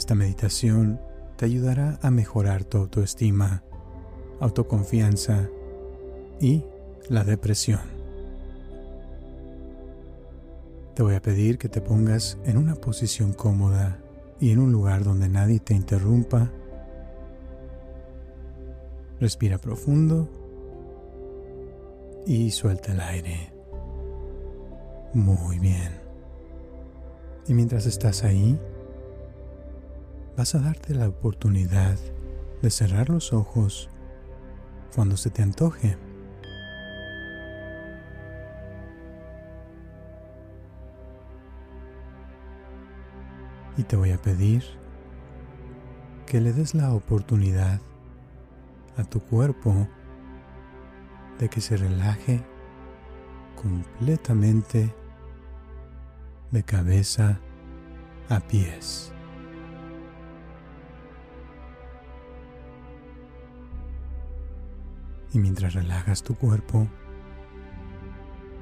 Esta meditación te ayudará a mejorar tu autoestima, autoconfianza y la depresión. Te voy a pedir que te pongas en una posición cómoda y en un lugar donde nadie te interrumpa. Respira profundo y suelta el aire. Muy bien. Y mientras estás ahí, vas a darte la oportunidad de cerrar los ojos cuando se te antoje. Y te voy a pedir que le des la oportunidad a tu cuerpo de que se relaje completamente de cabeza a pies. Y mientras relajas tu cuerpo,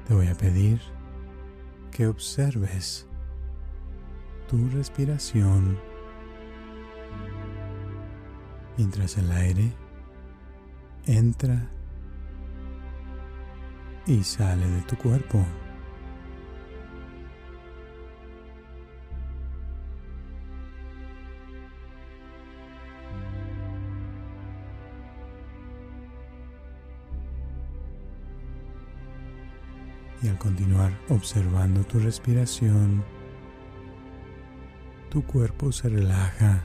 te voy a pedir que observes tu respiración mientras el aire entra y sale de tu cuerpo. Al continuar observando tu respiración, tu cuerpo se relaja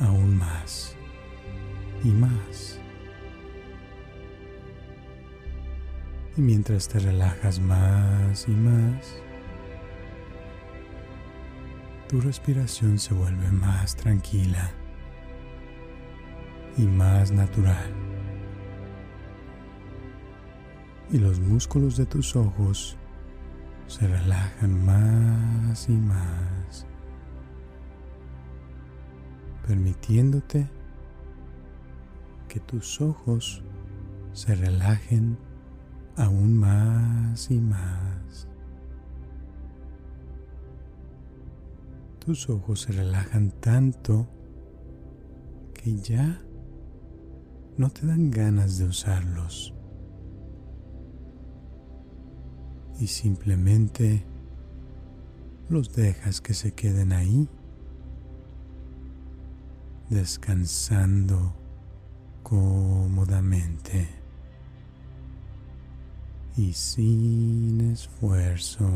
aún más y más. Y mientras te relajas más y más, tu respiración se vuelve más tranquila y más natural y los músculos de tus ojos se relajan más y más, permitiéndote que tus ojos se relajen aún más y más. Tus ojos se relajan tanto que ya no te dan ganas de usarlos. Y simplemente los dejas que se queden ahí, descansando cómodamente y sin esfuerzo.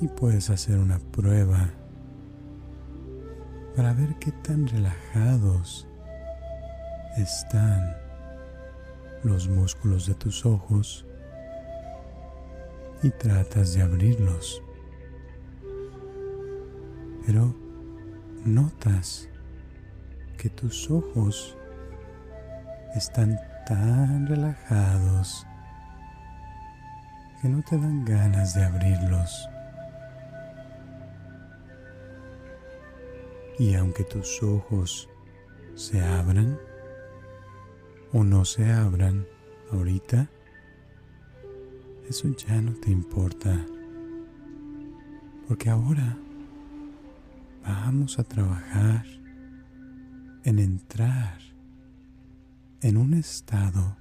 Y puedes hacer una prueba para ver qué tan relajados están los músculos de tus ojos y tratas de abrirlos. Pero notas que tus ojos están tan relajados que no te dan ganas de abrirlos. Y aunque tus ojos se abran, o no se abran ahorita, eso ya no te importa. Porque ahora vamos a trabajar en entrar en un estado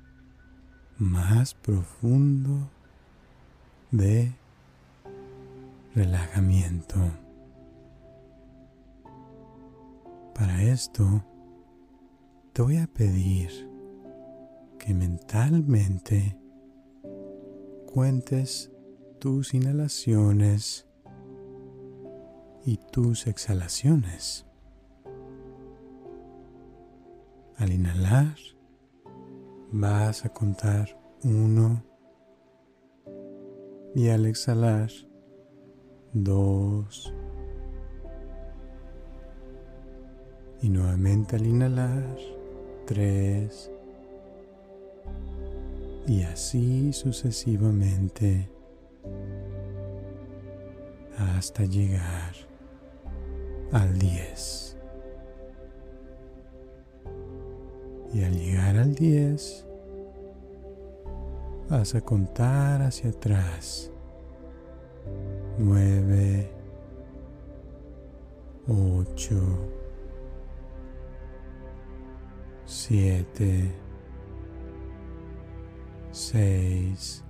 más profundo de relajamiento. Para esto, te voy a pedir que mentalmente cuentes tus inhalaciones y tus exhalaciones. Al inhalar vas a contar uno, Y al exhalar, dos. Y nuevamente al inhalar, tres. Y así sucesivamente hasta llegar al 10. Y al llegar al 10, vas a contar hacia atrás. 9, 8, 7, 6,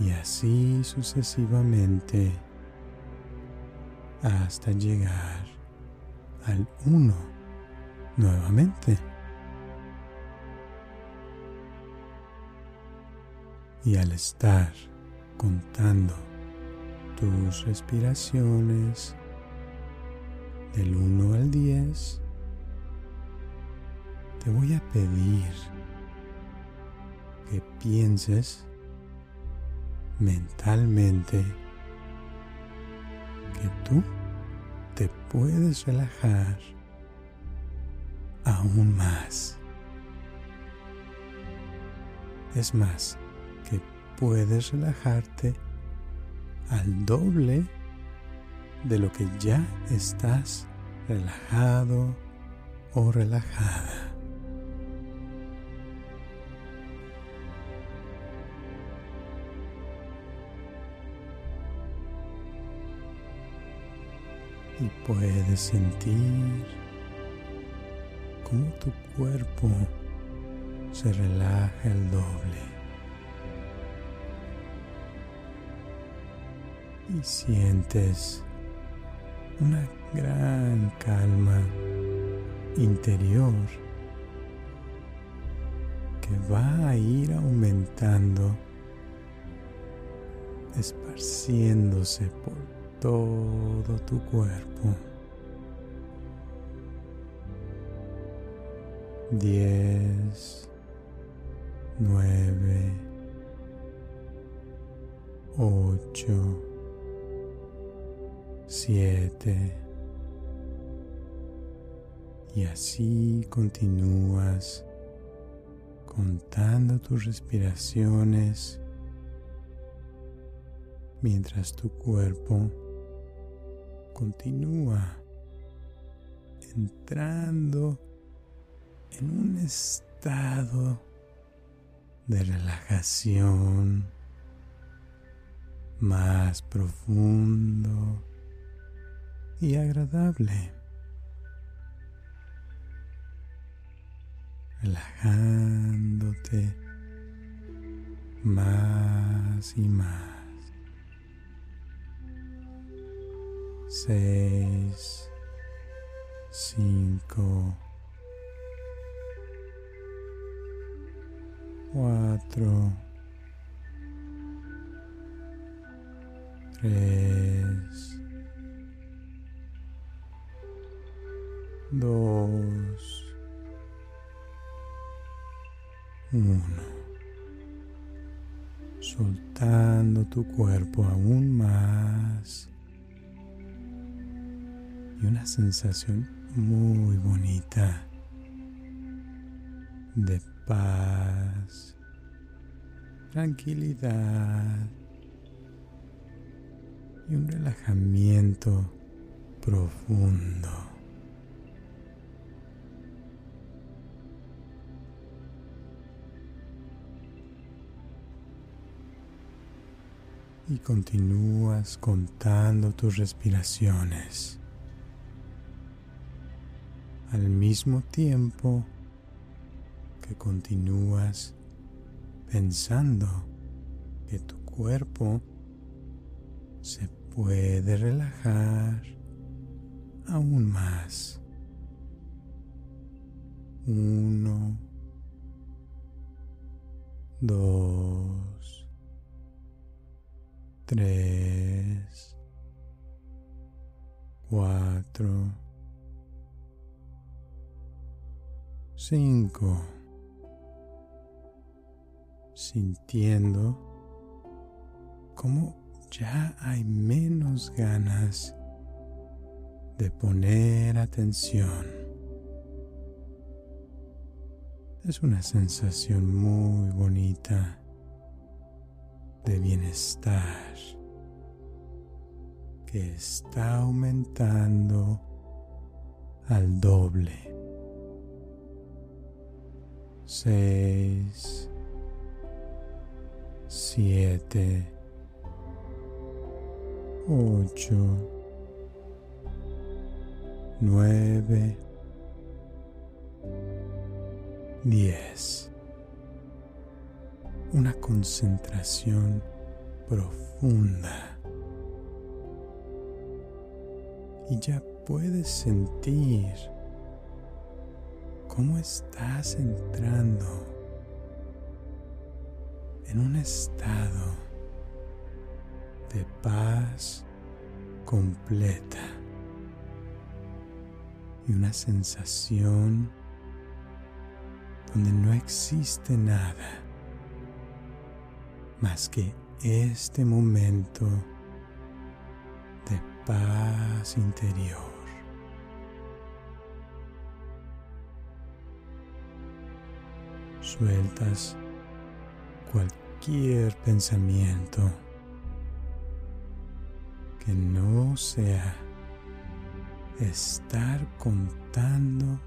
y así sucesivamente hasta llegar al 1 nuevamente. Y al estar contando tus respiraciones del 1 al 10, te voy a pedir que pienses mentalmente que tú te puedes relajar aún más. Es más, que puedes relajarte al doble de lo que ya estás relajado o relajada. Y puedes sentir cómo tu cuerpo se relaja el doble. Y sientes una gran calma interior que va a ir aumentando, esparciéndose por todo tu cuerpo. Diez, nueve, ocho, siete. Y así continúas contando tus respiraciones mientras tu cuerpo continúa entrando en un estado de relajación más profundo y agradable. Relajándote más y más. Seis, cinco, cuatro, tres, dos, uno. Soltando tu cuerpo aún más y una sensación muy bonita de paz, tranquilidad y un relajamiento profundo. Y continúas contando tus respiraciones al mismo tiempo que continúas pensando que tu cuerpo se puede relajar aún más. Uno, dos, tres, cuatro, 5. Sintiendo cómo ya hay menos ganas de poner atención. Es una sensación muy bonita de bienestar que está aumentando al doble. Seis, siete, ocho, nueve, diez. Una concentración profunda. Y ya puedes sentir cómo estás entrando en un estado de paz completa y una sensación donde no existe nada más que este momento de paz interior. Sueltas cualquier pensamiento que no sea estar contando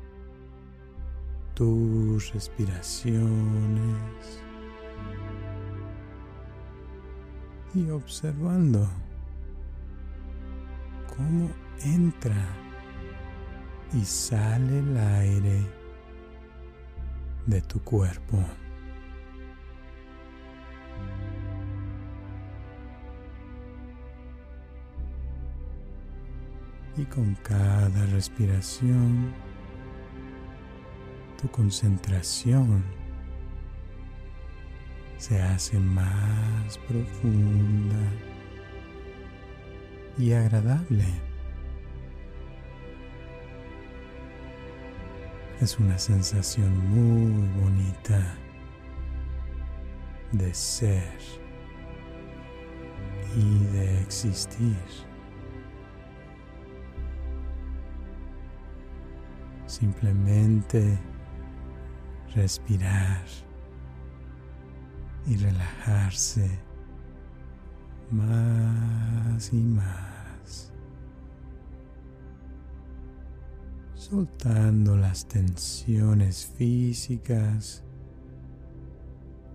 tus respiraciones y observando cómo entra y sale el aire de tu cuerpo. Y con cada respiración, tu concentración se hace más profunda y agradable. Es una sensación muy bonita de ser y de existir. Simplemente respirar y relajarse más y más, soltando las tensiones físicas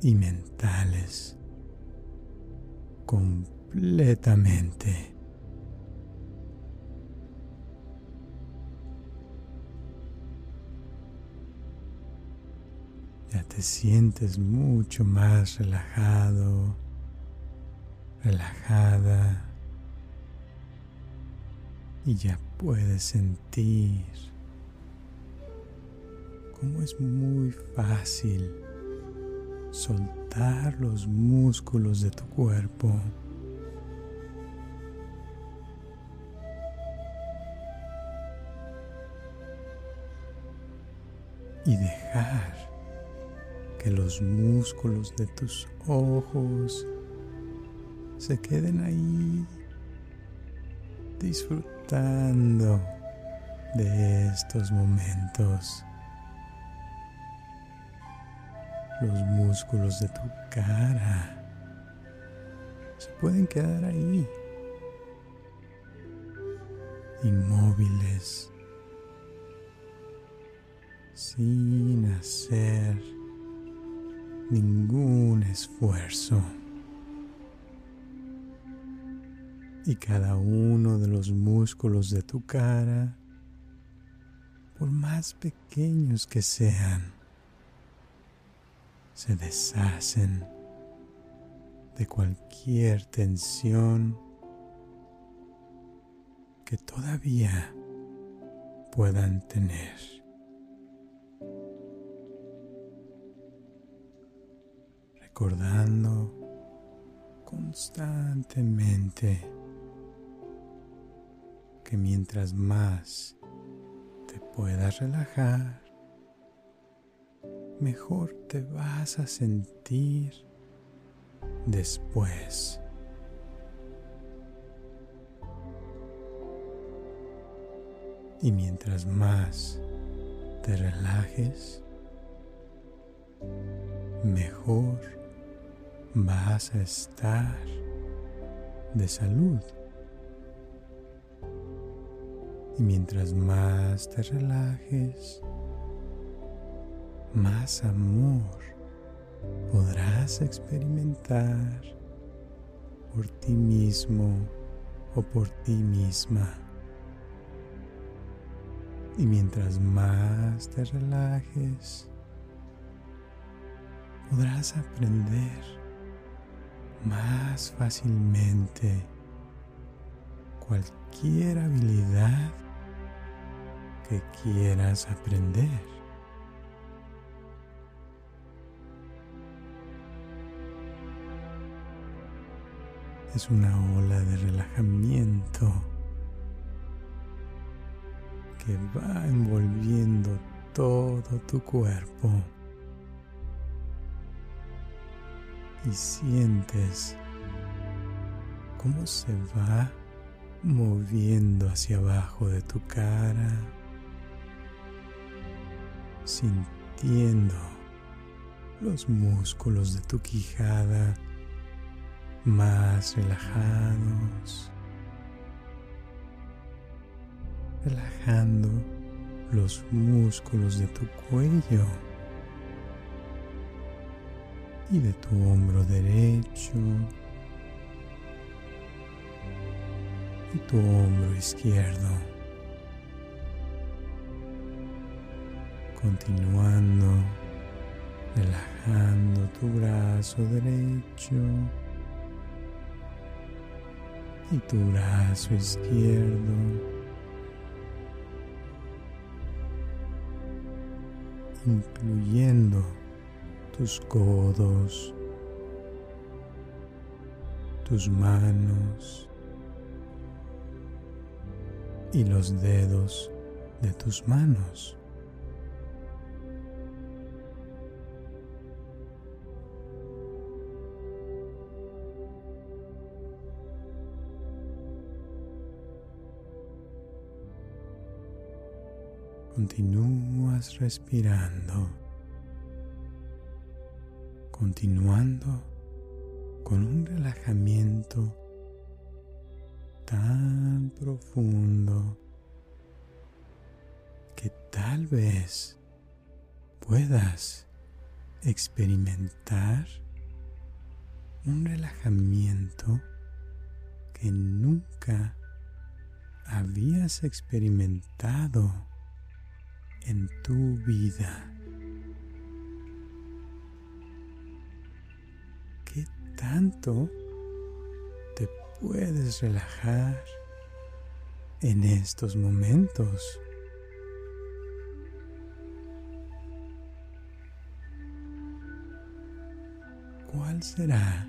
y mentales completamente. Ya te sientes mucho más relajado relajada y ya puedes sentir cómo es muy fácil soltar los músculos de tu cuerpo. Y dejar que los músculos de tus ojos se queden ahí disfrutando de estos momentos. Los músculos de tu cara. Se pueden quedar ahí, inmóviles, sin hacer ningún esfuerzo. y cada uno de los músculos de tu cara, por más pequeños que sean, se deshacen de cualquier tensión que todavía puedan tener. Recordando constantemente que mientras más te puedas relajar, mejor te vas a sentir después. Y mientras más te relajes, mejor vas a estar de salud. Y mientras más te relajes, más amor podrás experimentar por ti mismo o por ti misma. Y mientras más te relajes, podrás aprender más fácilmente cualquier habilidad que quieras aprender. Es una ola de relajamiento que va envolviendo todo tu cuerpo y sientes cómo se va moviendo hacia abajo de tu cara, sintiendo los músculos de tu quijada más relajados, relajando los músculos de tu cuello y de tu hombro derecho y tu hombro izquierdo. Continuando, relajando tu brazo derecho y tu brazo izquierdo. incluyendo tus codos, tus manos y los dedos de tus manos. Continúas respirando, continuando con un relajamiento tan profundo que tal vez puedas experimentar un relajamiento que nunca habías experimentado en tu vida. ¿Qué tanto te puedes relajar en estos momentos? ¿Cuál será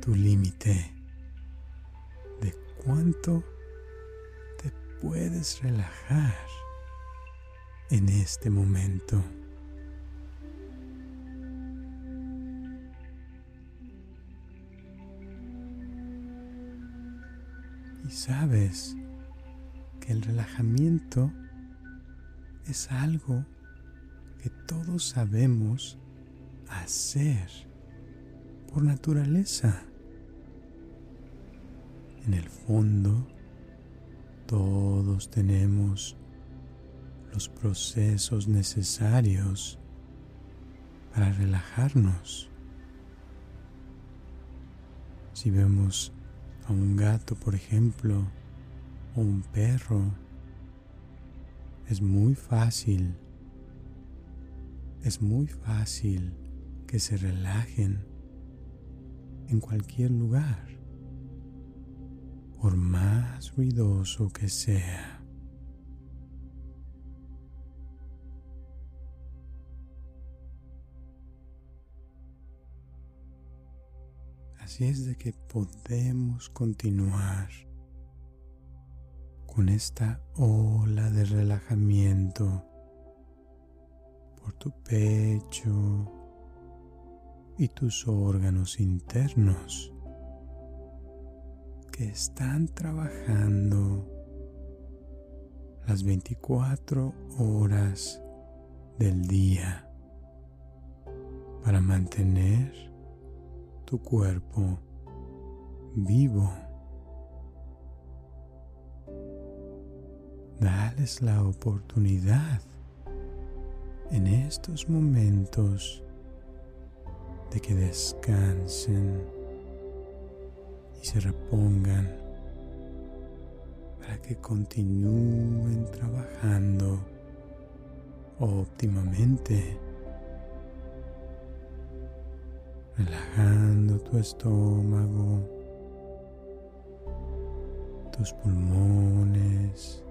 tu límite de cuánto te puedes relajar? En este momento. Y sabes que el relajamiento es algo que todos sabemos hacer por naturaleza. En el fondo, todos tenemos los procesos necesarios para relajarnos. Si vemos a un gato, por ejemplo, o un perro, es muy fácil, es muy fácil que se relajen en cualquier lugar, por más ruidoso que sea. Así es de que podemos continuar con esta ola de relajamiento por tu pecho y tus órganos internos que están trabajando las 24 horas del día para mantener tu cuerpo vivo. Dales la oportunidad en estos momentos de que descansen y se repongan para que continúen trabajando óptimamente, relajando tu estómago, tus pulmones,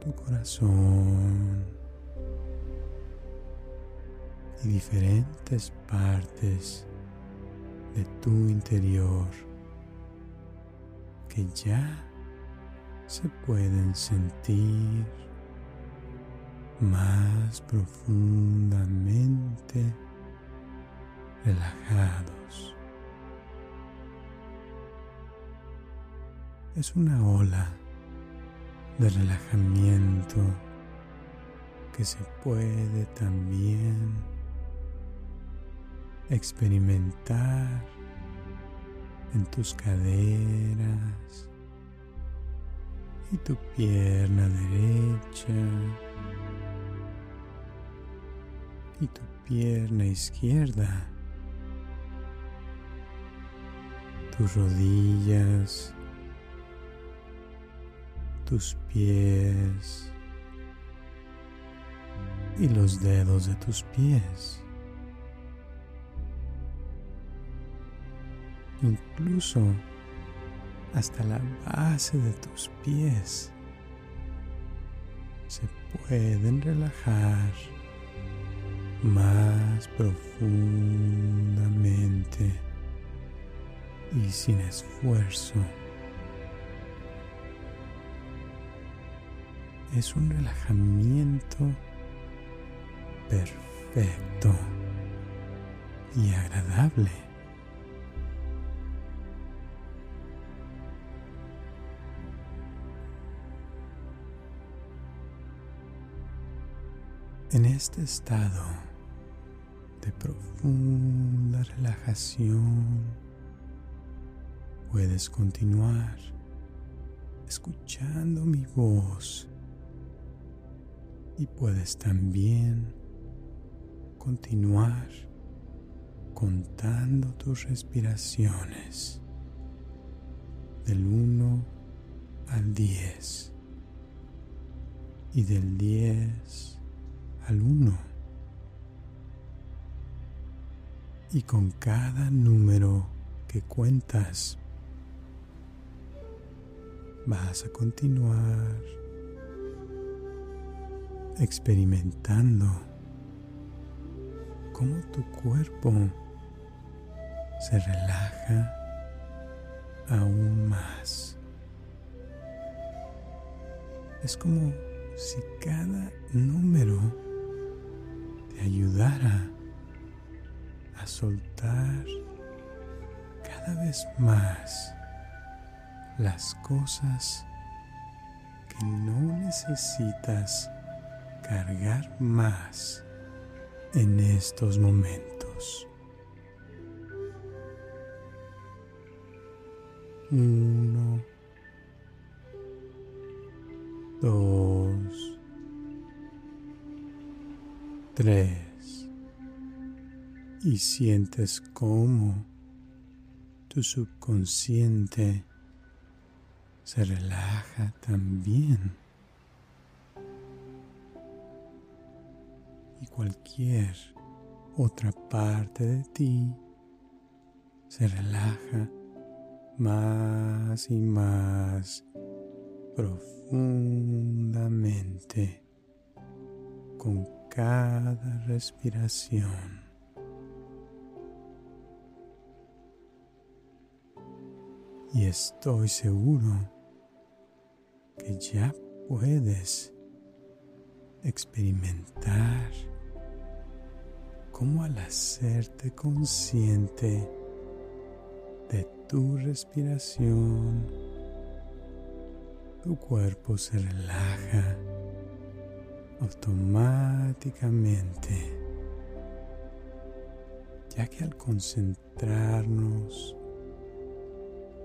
tu corazón y diferentes partes de tu interior que ya se pueden sentir más profundamente relajados. Es una ola de relajamiento que se puede también experimentar en tus caderas y tu pierna derecha y tu pierna izquierda, tus rodillas, tus pies y los dedos de tus pies. Incluso hasta la base de tus pies se pueden relajar más profundamente y sin esfuerzo. Es un relajamiento perfecto y agradable. En este estado de profunda relajación, puedes continuar escuchando mi voz. Y puedes también continuar contando tus respiraciones del 1 al 10 y del 10 al uno. Y con cada número que cuentas, vas a continuar experimentando cómo tu cuerpo se relaja aún más. Es como si cada número ayudara a soltar cada vez más las cosas que no necesitas cargar más en estos momentos. Uno, dos, tres y sientes cómo tu subconsciente se relaja también y cualquier otra parte de ti se relaja más y más profundamente con cada respiración. Y estoy seguro que ya puedes experimentar cómo al hacerte consciente de tu respiración tu cuerpo se relaja automáticamente, ya que al concentrarnos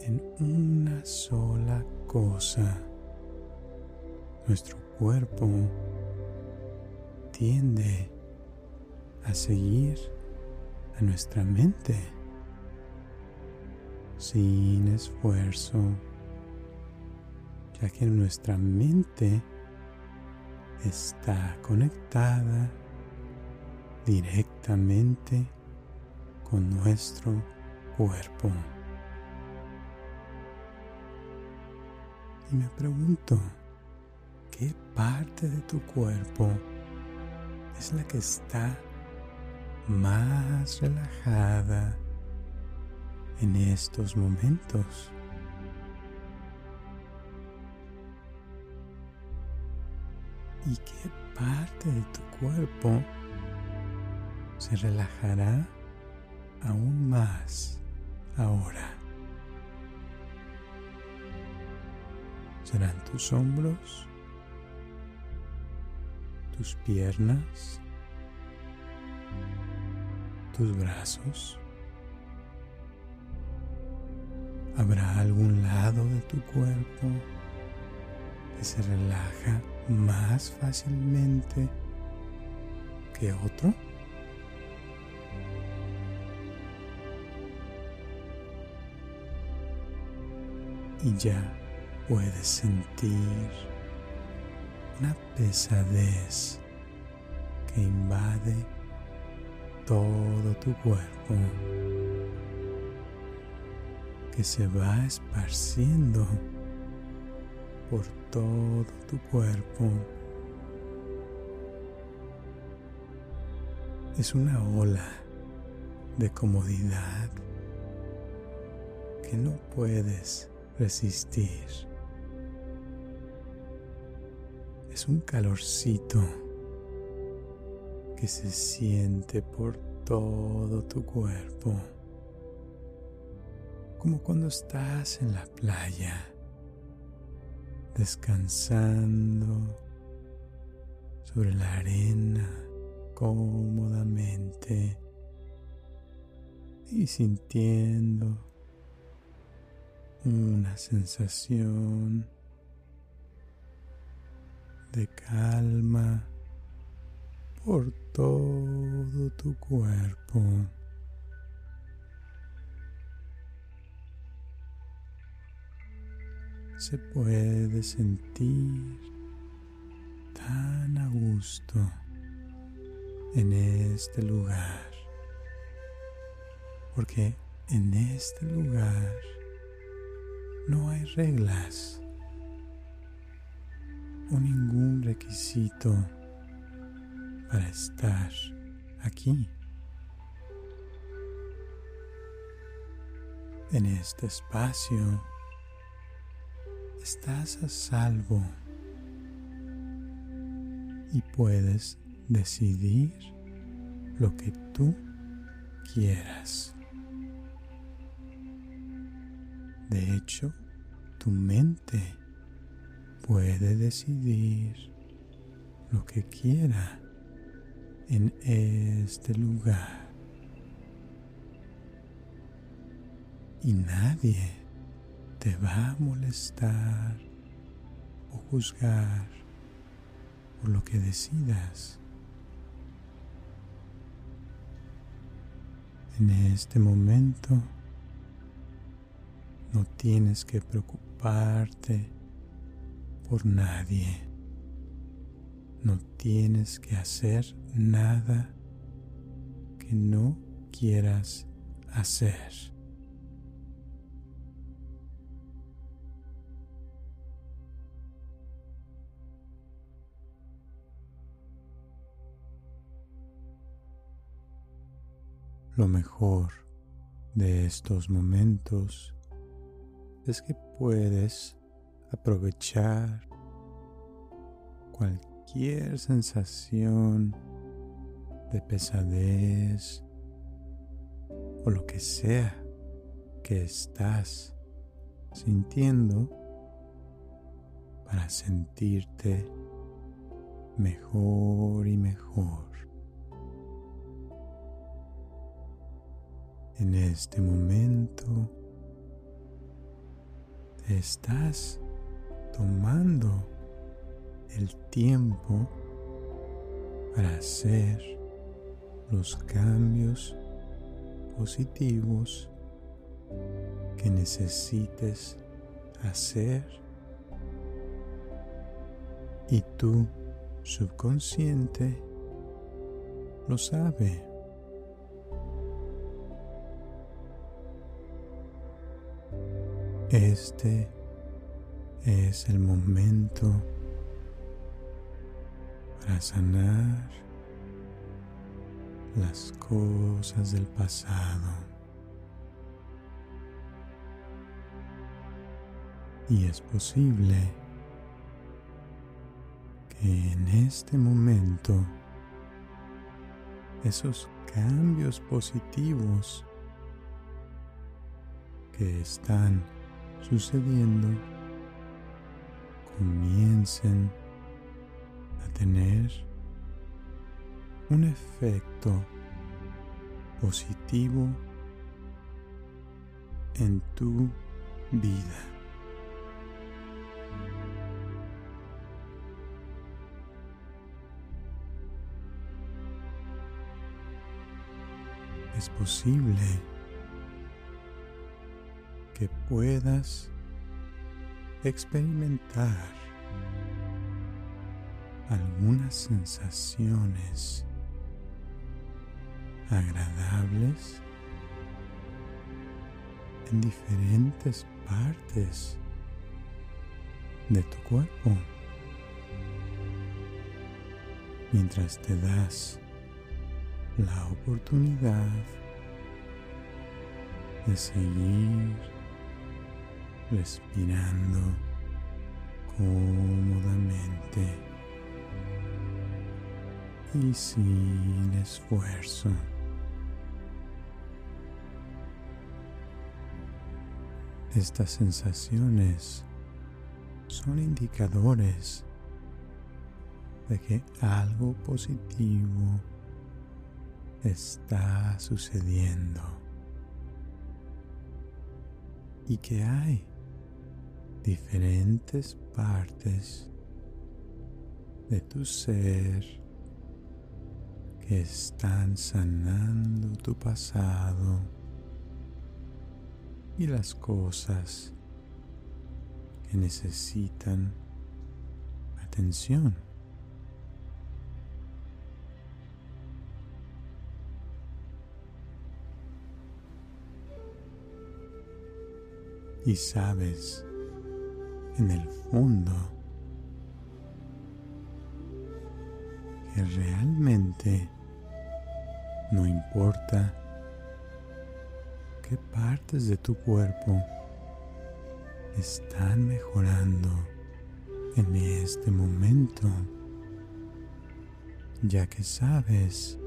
en una sola cosa, nuestro cuerpo tiende a seguir a nuestra mente sin esfuerzo, ya que nuestra mente está conectada directamente con nuestro cuerpo. Y me pregunto, ¿qué parte de tu cuerpo es la que está más relajada en estos momentos? ¿Y qué parte de tu cuerpo se relajará aún más ahora? ¿Serán tus hombros? ¿Tus piernas? ¿Tus brazos? ¿Habrá algún lado de tu cuerpo que se relaja más fácilmente que otro? Y ya puedes sentir una pesadez que invade todo tu cuerpo, que se va esparciendo por todo tu cuerpo. Es una ola de comodidad que no puedes resistir. Un calorcito que se siente por todo tu cuerpo, como cuando estás en la playa descansando sobre la arena cómodamente y sintiendo una sensación de calma por todo tu cuerpo. se puede sentir tan a gusto en este lugar, porque en este lugar no hay reglas o ningún requisito para estar aquí. En este espacio estás a salvo y puedes decidir lo que tú quieras. De hecho, tu mente puede decidir lo que quiera en este lugar. Y nadie te va a molestar o juzgar por lo que decidas. En este momento no tienes que preocuparte por nadie. No tienes que hacer nada que no quieras hacer. Lo mejor de estos momentos es que puedes aprovechar cualquier sensación de pesadez o lo que sea que estás sintiendo para sentirte mejor y mejor. En este momento te estás tomando el tiempo para hacer los cambios positivos que necesites hacer y tu subconsciente lo sabe. Este es el momento para sanar las cosas del pasado. Y es posible que en este momento esos cambios positivos que están sucediendo comiencen a tener un efecto positivo en tu vida. es posible que puedas experimentar algunas sensaciones agradables en diferentes partes de tu cuerpo. Mientras te das la oportunidad de seguir respirando cómodamente y sin esfuerzo. Estas sensaciones son indicadores de que algo positivo está sucediendo y que hay diferentes partes de tu ser que están sanando tu pasado y las cosas que necesitan atención. y sabes en el fondo que realmente no importa qué partes de tu cuerpo están mejorando en este momento, ya que sabes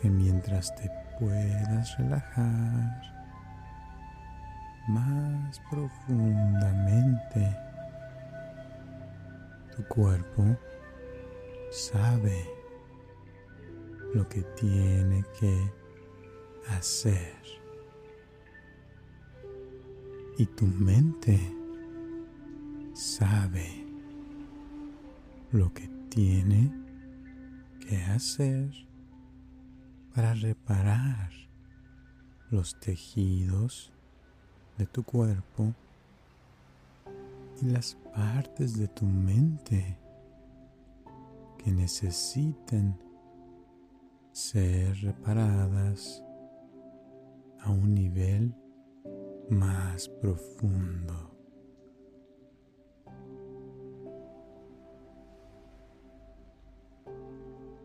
que mientras te puedas relajar más profundamente. Tu cuerpo sabe lo que tiene que hacer. Y tu mente sabe lo que tiene que hacer para reparar los tejidos de tu cuerpo y las partes de tu mente que necesiten ser reparadas a un nivel más profundo.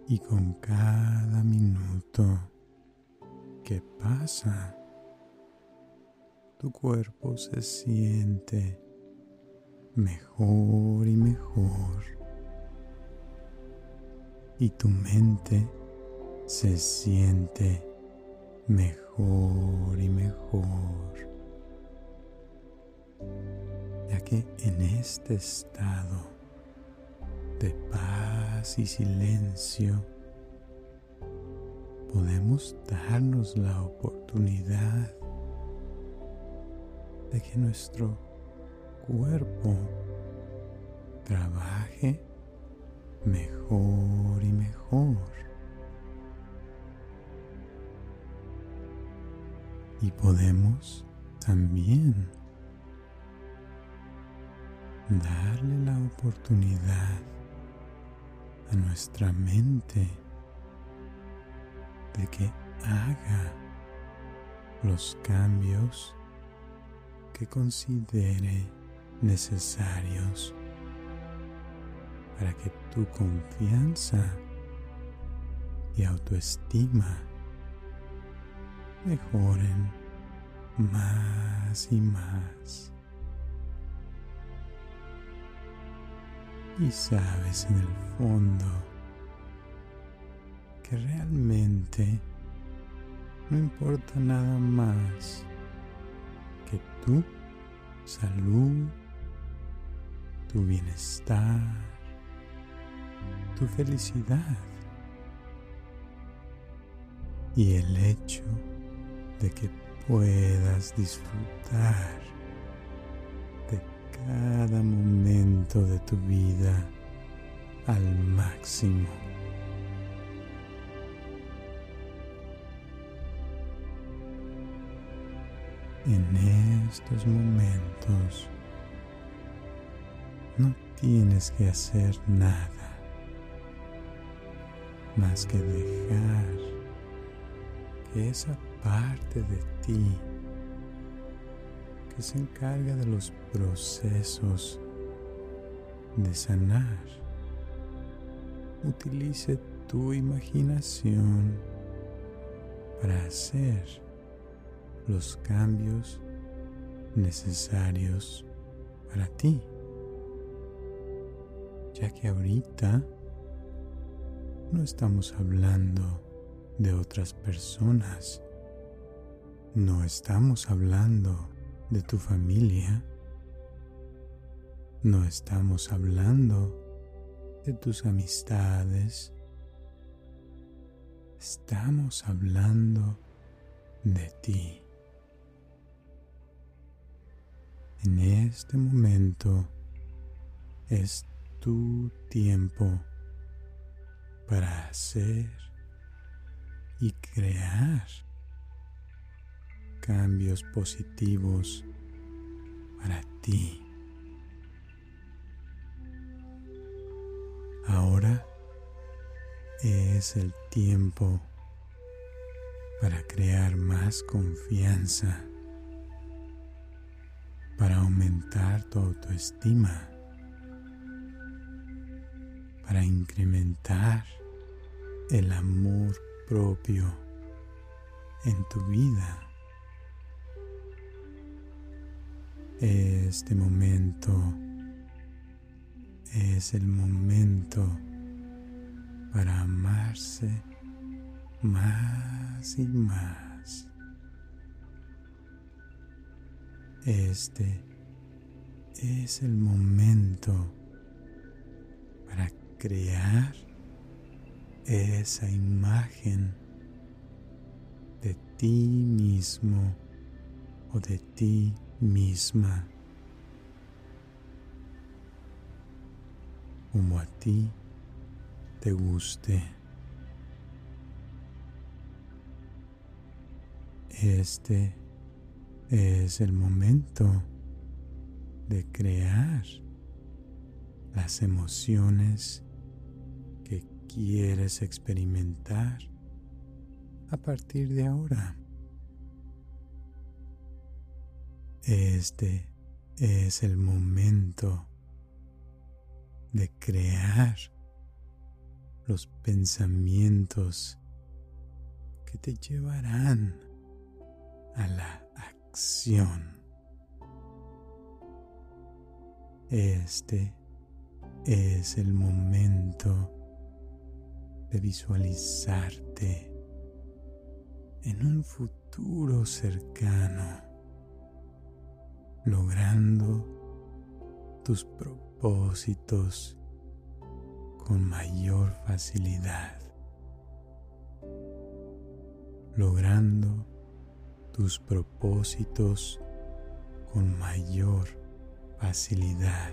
Y con cada minuto que pasa, tu cuerpo se siente mejor y mejor y tu mente se siente mejor y mejor. ya que en este estado de paz y silencio podemos darnos la oportunidad de que nuestro cuerpo trabaje mejor y mejor. Y podemos también darle la oportunidad a nuestra mente de que haga los cambios que considere necesarios para que tu confianza y autoestima mejoren más y más. Y sabes en el fondo que realmente no importa nada más que tu salud, tu bienestar, tu felicidad y el hecho de que puedas disfrutar de cada momento de tu vida al máximo. En estos momentos no tienes que hacer nada más que dejar que esa parte de ti que se encarga de los procesos de sanar utilice tu imaginación para hacer los cambios necesarios para ti, ya que ahorita no estamos hablando de otras personas. No estamos hablando de tu familia. No estamos hablando de tus amistades. Estamos hablando de ti. En este momento es tu tiempo para hacer y crear cambios positivos para ti. Ahora es el tiempo para crear más confianza, para aumentar tu autoestima, para incrementar el amor propio en tu vida. Este momento es el momento para amarse más y más. Este es el momento para crear esa imagen de ti mismo o de ti misma como a ti te guste. Este es el momento de crear las emociones quieres experimentar a partir de ahora. Este es el momento de crear los pensamientos que te llevarán a la acción. Este es el momento de visualizarte en un futuro cercano, logrando tus propósitos con mayor facilidad, logrando tus propósitos con mayor facilidad.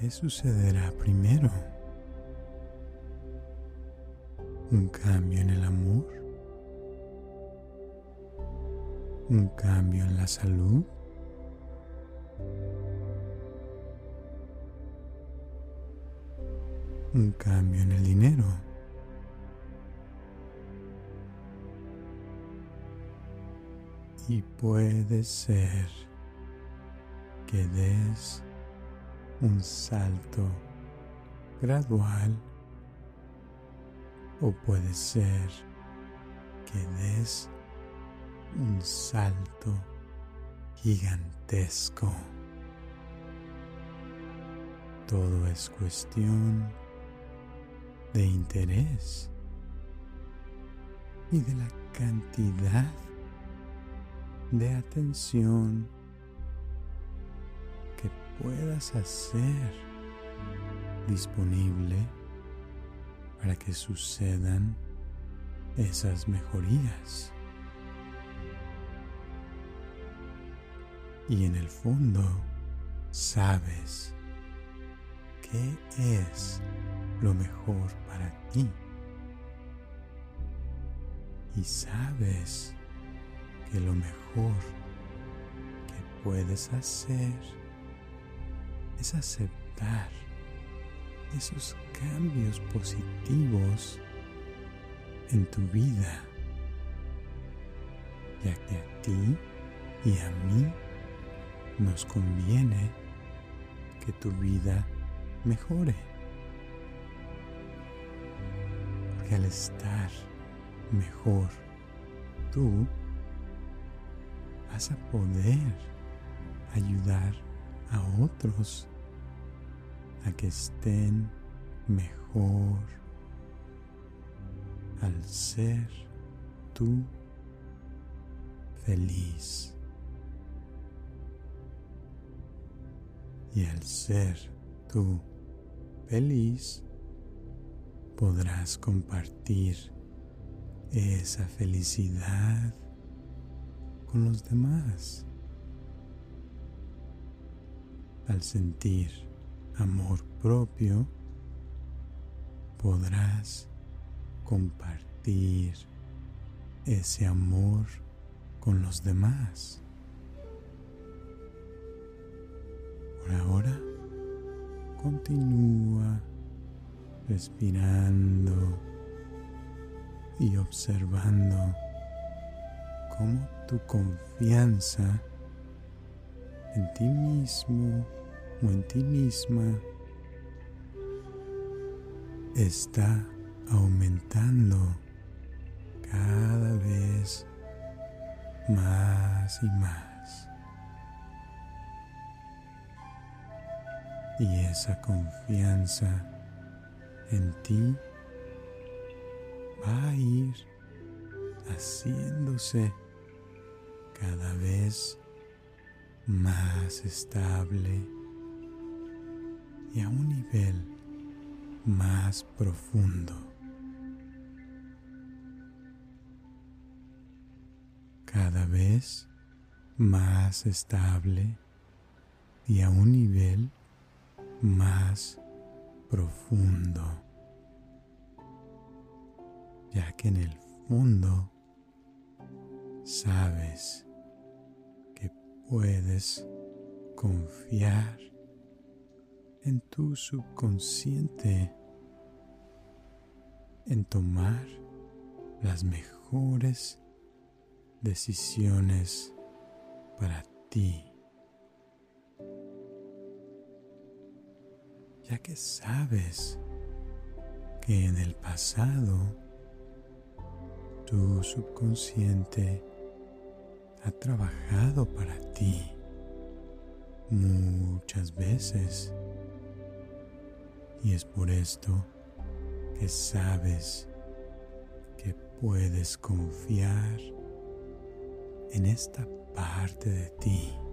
¿Qué sucederá primero? ¿Un cambio en el amor? ¿Un cambio en la salud? ¿Un cambio en el dinero? Y puede ser que des un salto gradual o puede ser que des un salto gigantesco. Todo es cuestión de interés y de la cantidad de atención puedas hacer disponible para que sucedan esas mejorías. Y en el fondo sabes qué es lo mejor para ti. Y sabes que lo mejor que puedes hacer es aceptar esos cambios positivos en tu vida, ya que a ti y a mí nos conviene que tu vida mejore. Porque al estar mejor tú vas a poder ayudar a otros a que estén mejor al ser tú feliz. Y al ser tú feliz, podrás compartir esa felicidad con los demás al sentir amor propio, podrás compartir ese amor con los demás. Por ahora, continúa respirando y observando cómo tu confianza en ti mismo o en ti misma está aumentando cada vez más y más. Y esa confianza en ti va a ir haciéndose cada vez más estable y a un nivel más profundo. Cada vez más estable y a un nivel más profundo, ya que en el fondo sabes puedes confiar en tu subconsciente, en tomar las mejores decisiones para ti. Ya que sabes que en el pasado tu subconsciente ha trabajado para ti muchas veces. Y es por esto que sabes que puedes confiar en esta parte de ti.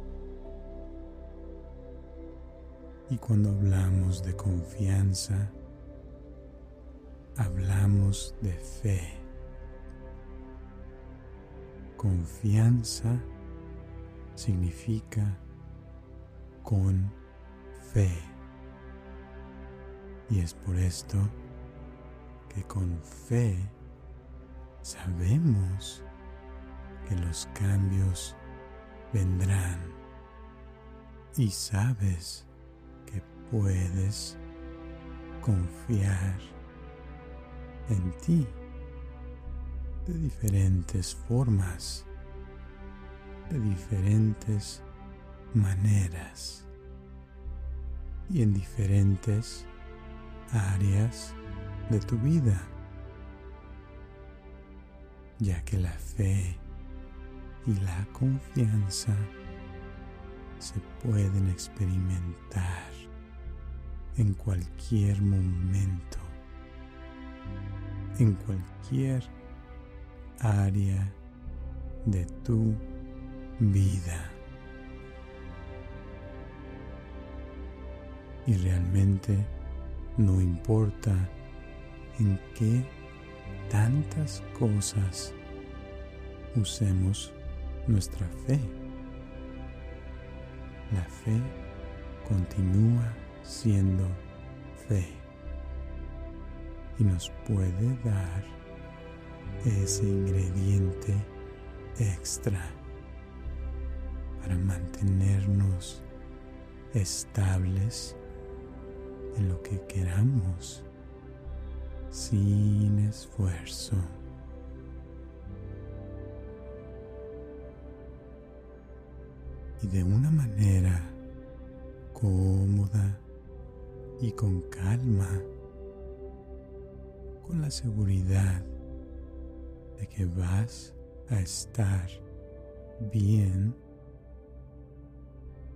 Y cuando hablamos de confianza, hablamos de fe. Confianza significa con fe. Y es por esto que con fe sabemos que los cambios vendrán y sabes puedes confiar en ti de diferentes formas, de diferentes maneras y en diferentes áreas de tu vida, ya que la fe y la confianza se pueden experimentar en cualquier momento, en cualquier área de tu vida. Y realmente no importa en qué tantas cosas usemos nuestra fe. La fe continúa siendo fe y nos puede dar ese ingrediente extra para mantenernos estables en lo que queramos sin esfuerzo. Y de una manera cómoda y con calma, con la seguridad de que vas a estar bien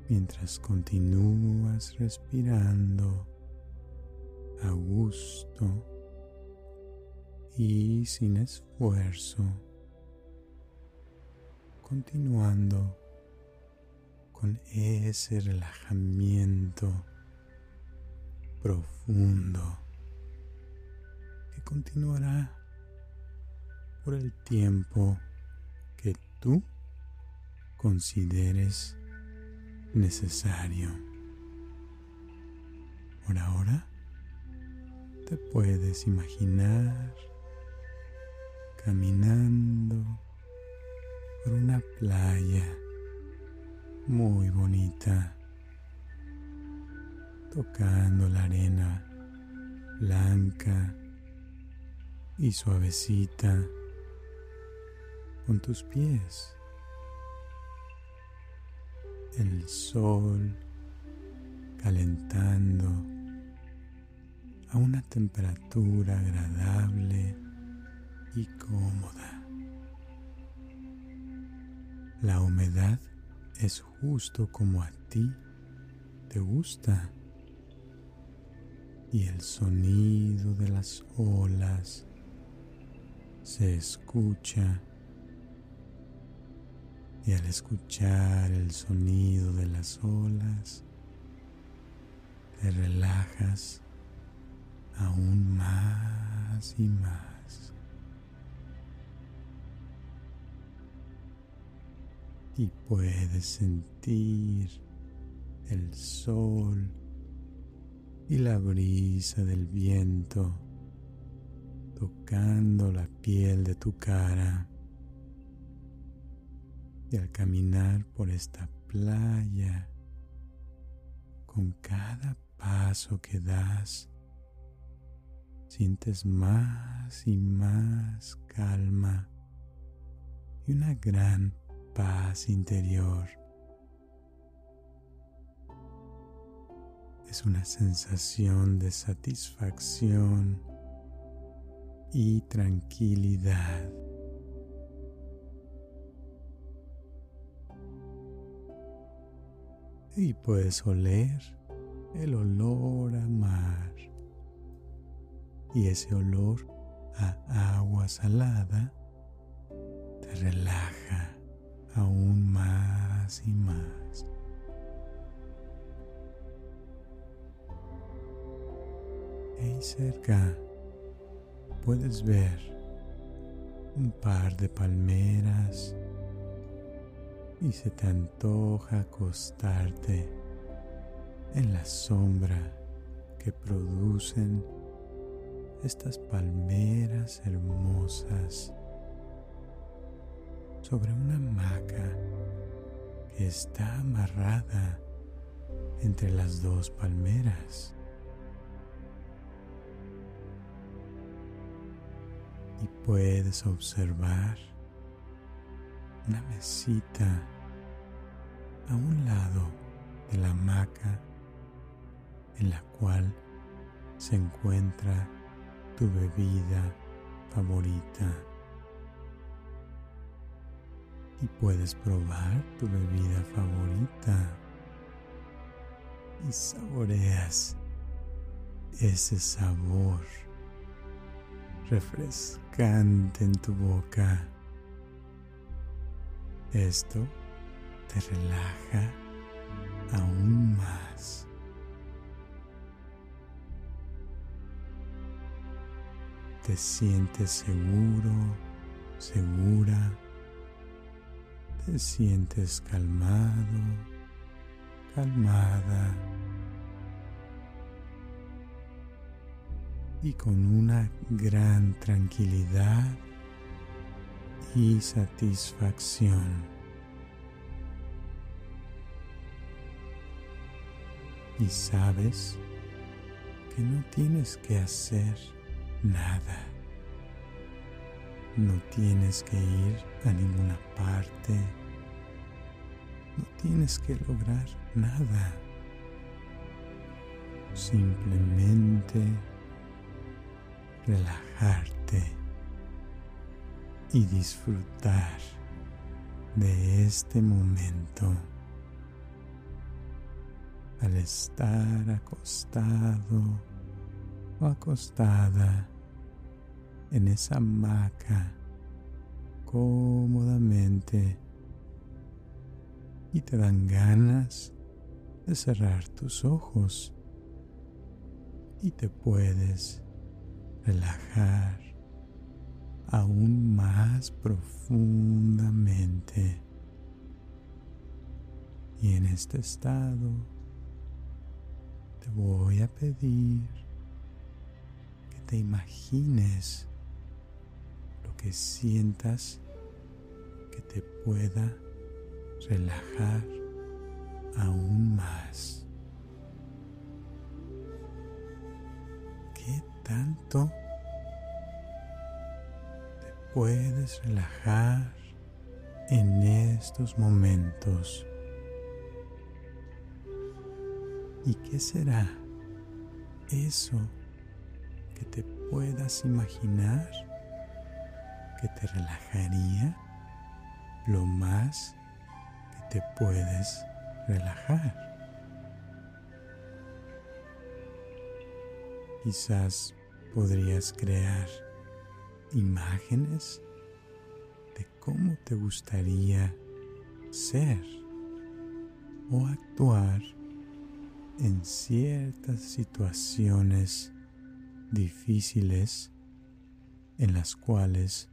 mientras continúas respirando a gusto y sin esfuerzo, continuando con ese relajamiento profundo que continuará por el tiempo que tú consideres necesario. Por ahora, te puedes imaginar caminando por una playa muy bonita, tocando la arena blanca y suavecita con tus pies. El sol calentando a una temperatura agradable y cómoda. La humedad es justo como a ti te gusta y el sonido de las olas se escucha y al escuchar el sonido de las olas te relajas aún más y más. Y puedes sentir el sol y la brisa del viento tocando la piel de tu cara. Y al caminar por esta playa, con cada paso que das, sientes más y más calma y una gran paz interior. Es una sensación de satisfacción y tranquilidad. Y puedes oler el olor a mar y ese olor a agua salada te relaja aún más y más. Ahí cerca puedes ver un par de palmeras y se te antoja acostarte en la sombra que producen estas palmeras hermosas sobre una hamaca que está amarrada entre las dos palmeras. Y puedes observar una mesita a un lado de la hamaca en la cual se encuentra tu bebida favorita. Y puedes probar tu bebida favorita y saboreas ese sabor refrescante en tu boca. Esto te relaja aún más. te sientes seguro, segura, te sientes calmado, calmada y con una gran tranquilidad y satisfacción. Y sabes que no tienes que hacer nada. No tienes que ir a ninguna parte. No tienes que lograr nada. Simplemente relajarte y disfrutar de este momento al estar acostado o acostada en esa hamaca cómodamente y te dan ganas de cerrar tus ojos y te puedes relajar aún más profundamente. Y en este estado te voy a pedir te imagines lo que sientas que te pueda relajar aún más. ¿Qué tanto te puedes relajar en estos momentos? ¿Y qué será eso que te puedas imaginar que te relajaría lo más que te puedes relajar. Quizás podrías crear imágenes de cómo te gustaría ser o actuar en ciertas situaciones difíciles en las cuales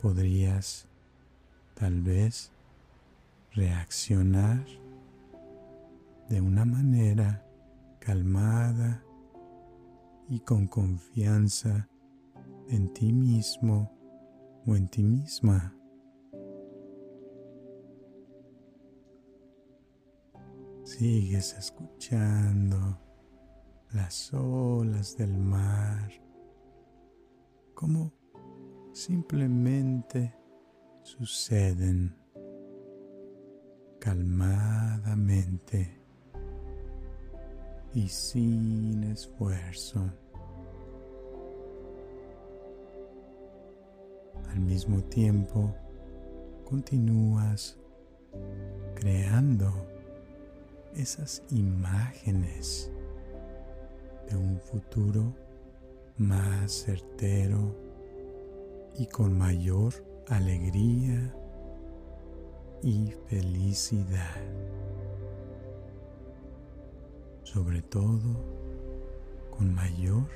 podrías tal vez reaccionar de una manera calmada y con confianza en ti mismo o en ti misma. Sigues escuchando las olas del mar, como simplemente suceden calmadamente y sin esfuerzo. Al mismo tiempo, continúas creando esas imágenes un futuro más certero y con mayor alegría y felicidad. Sobre todo con mayor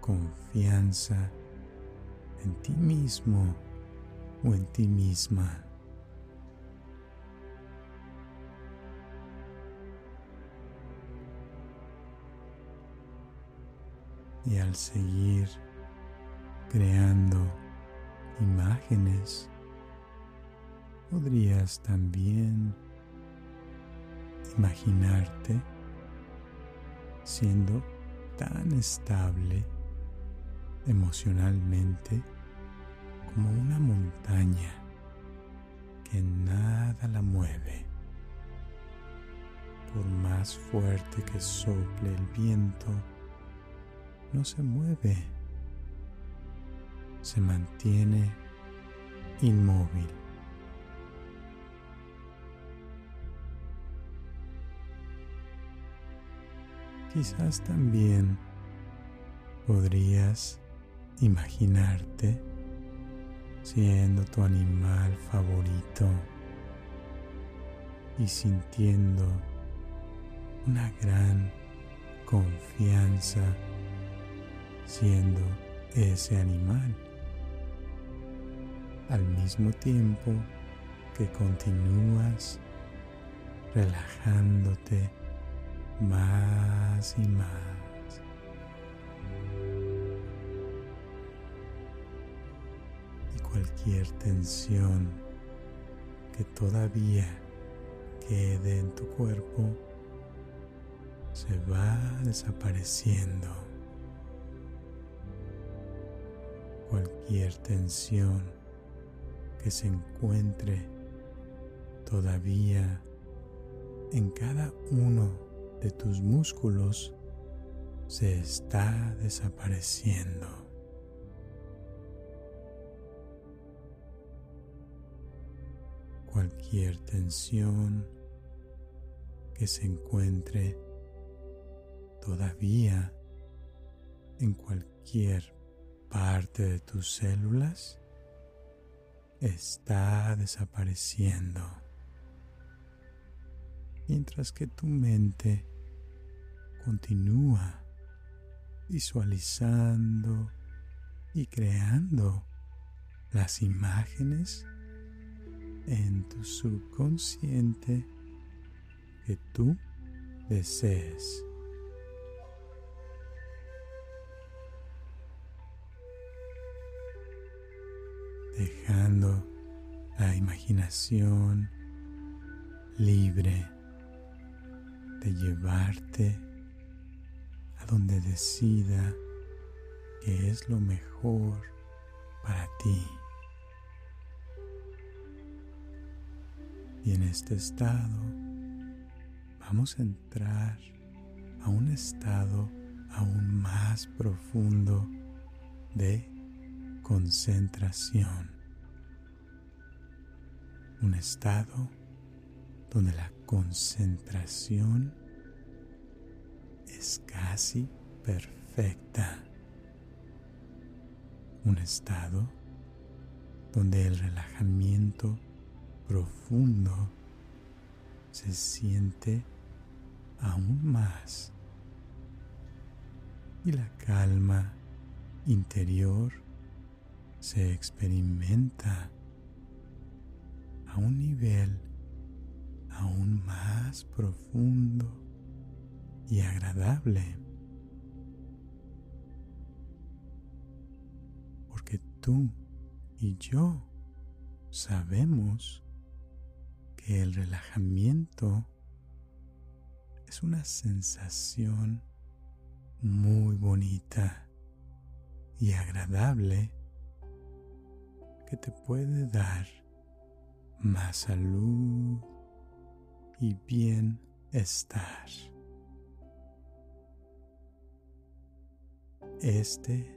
confianza en ti mismo o en ti misma. Y al seguir creando imágenes, podrías también imaginarte siendo tan estable emocionalmente como una montaña que nada la mueve. Por más fuerte que sople el viento, no se mueve, se mantiene inmóvil. Quizás también podrías imaginarte siendo tu animal favorito y sintiendo una gran confianza siendo ese animal al mismo tiempo que continúas relajándote más y más. Cualquier tensión que todavía quede en tu cuerpo se va desapareciendo. Cualquier tensión que se encuentre todavía en cada uno de tus músculos se está desapareciendo. Cualquier tensión que se encuentre todavía en cualquier parte de tus células está desapareciendo. Mientras que tu mente continúa visualizando y creando las imágenes en tu subconsciente que tú desees. Dejando la imaginación libre de llevarte a donde decida que es lo mejor para ti. Y en este estado vamos a entrar a un estado aún más profundo de concentración. Un estado donde la concentración es casi perfecta. Un estado donde el relajamiento profundo se siente aún más y la calma interior se experimenta a un nivel aún más profundo y agradable. Porque tú y yo sabemos el relajamiento es una sensación muy bonita y agradable que te puede dar más salud y bienestar. Este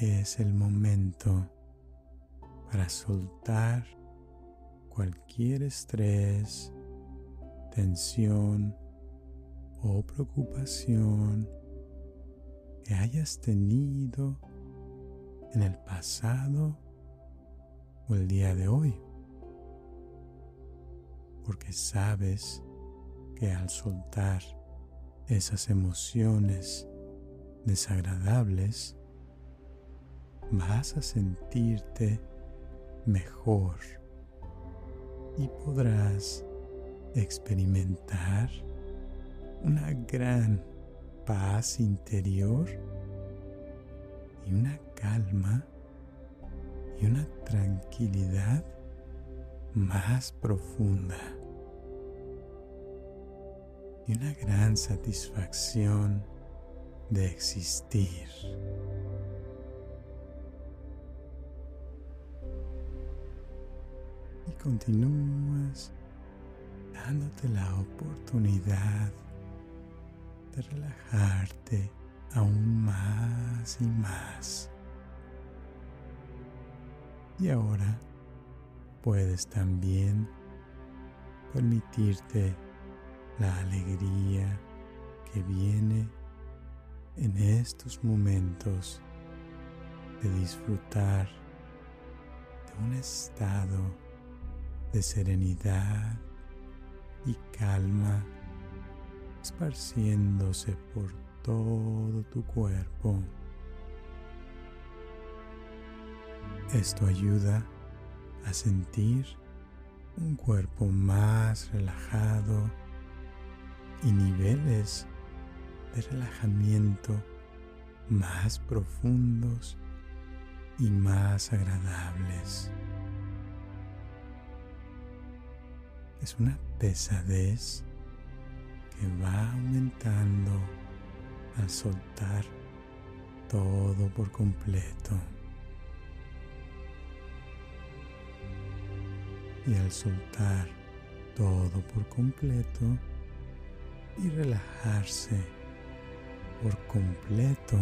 es el momento para soltar cualquier estrés, tensión o preocupación que hayas tenido en el pasado o el día de hoy. Porque sabes que al soltar esas emociones desagradables, vas a sentirte mejor y podrás experimentar una gran paz interior y una calma y una tranquilidad más profunda y una gran satisfacción de existir. Continúas dándote la oportunidad de relajarte aún más y más. Y ahora puedes también permitirte la alegría que viene en estos momentos de disfrutar de un estado de serenidad y calma esparciéndose por todo tu cuerpo. Esto ayuda a sentir un cuerpo más relajado y niveles de relajamiento más profundos y más agradables. Es una pesadez que va aumentando al soltar todo por completo. Y al soltar todo por completo y relajarse por completo,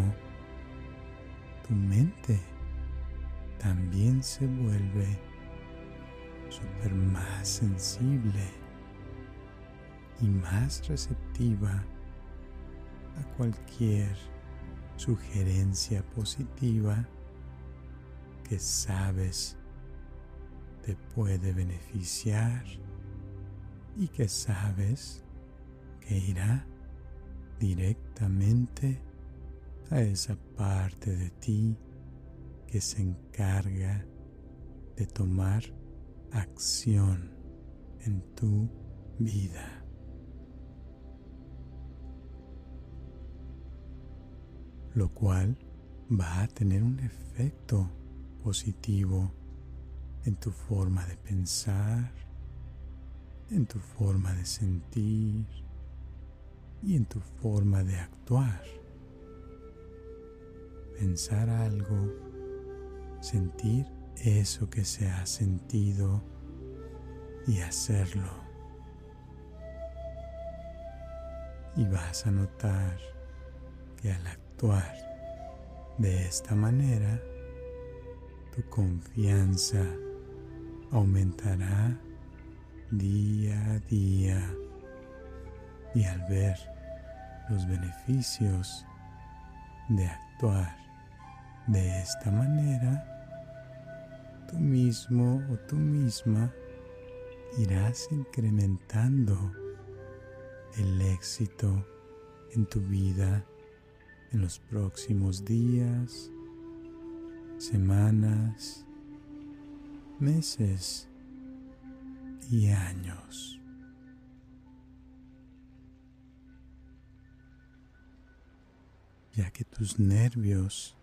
tu mente también se vuelve super más sensible y más receptiva a cualquier sugerencia positiva que sabes te puede beneficiar y que sabes que irá directamente a esa parte de ti que se encarga de tomar acción en tu vida. lo cual va a tener un efecto positivo en tu forma de pensar, en tu forma de sentir y en tu forma de actuar. Pensar algo, sentir eso que se ha sentido y hacerlo. Y vas a notar que al actuar de esta manera, tu confianza aumentará día a día y al ver los beneficios de actuar de esta manera, tú mismo o tú misma irás incrementando el éxito en tu vida en los próximos días, semanas, meses y años. Ya que tus nervios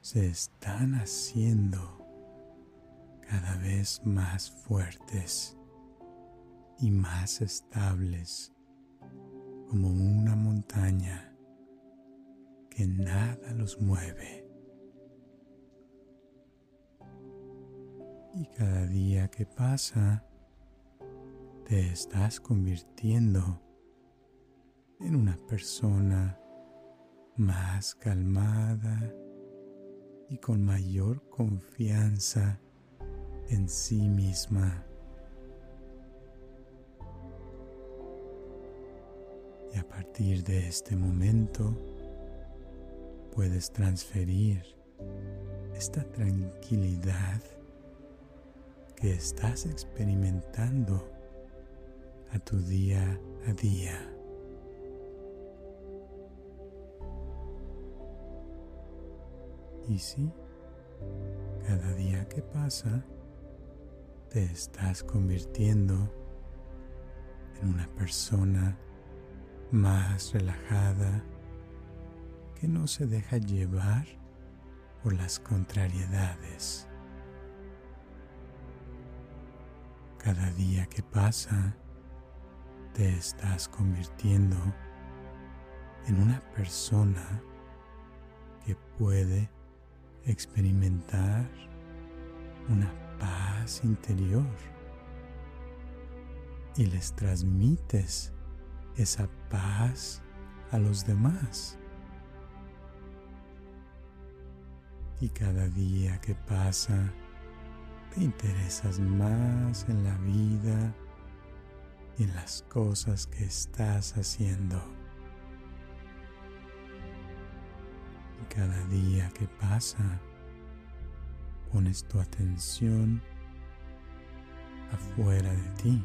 se están haciendo cada vez más fuertes y más estables como una montaña que nada los mueve. Y cada día que pasa, te estás convirtiendo en una persona más calmada y con mayor confianza en sí misma. Y a partir de este momento, puedes transferir esta tranquilidad que estás experimentando a tu día a día. Y sí, cada día que pasa, te estás convirtiendo en una persona más relajada que no se deja llevar por las contrariedades. Cada día que pasa, te estás convirtiendo en una persona que puede experimentar una paz interior y les transmites esa paz a los demás. Y cada día que pasa, te interesas más en la vida y en las cosas que estás haciendo. Y cada día que pasa, pones tu atención afuera de ti,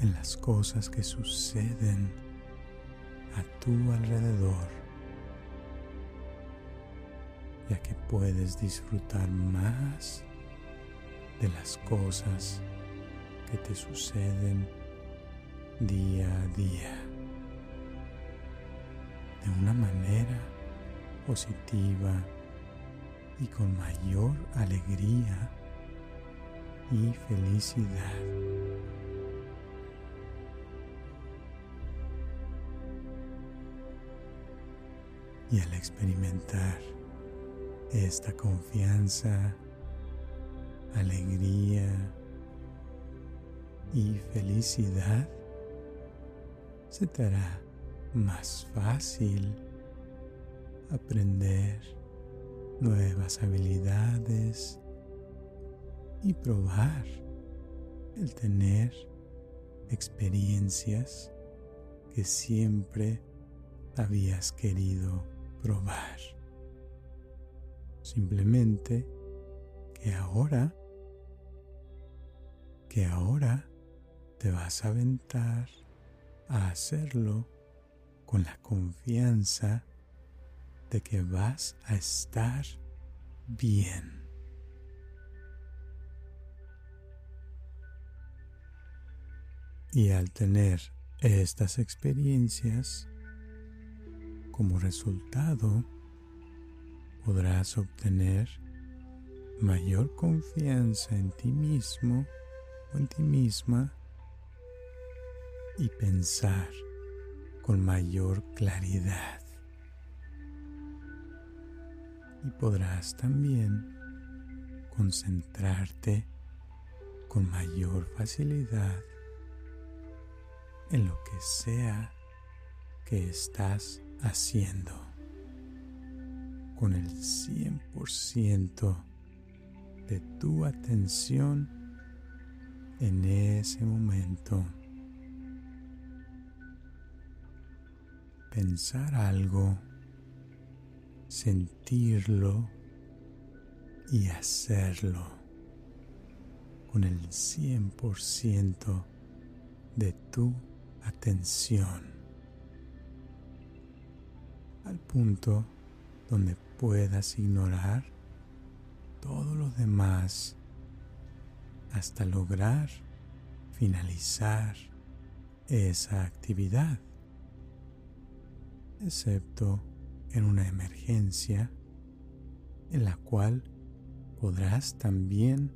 en las cosas que suceden a tu alrededor, ya que puedes disfrutar más de las cosas que te suceden día a día de una manera positiva y con mayor alegría y felicidad. Y al experimentar esta confianza, alegría, y felicidad, se te hará más fácil aprender nuevas habilidades y probar el tener experiencias que siempre habías querido probar. Simplemente que ahora, que ahora te vas a aventar a hacerlo con la confianza de que vas a estar bien. Y al tener estas experiencias, como resultado, podrás obtener mayor confianza en ti mismo o en ti misma y pensar con mayor claridad. Y podrás también concentrarte con mayor facilidad en lo que sea que estás haciendo con el 100% de tu atención en ese momento. pensar algo, sentirlo y hacerlo con el 100% de tu atención. Al punto donde puedas ignorar todo lo demás hasta lograr finalizar esa actividad. Excepto en una emergencia en la cual podrás también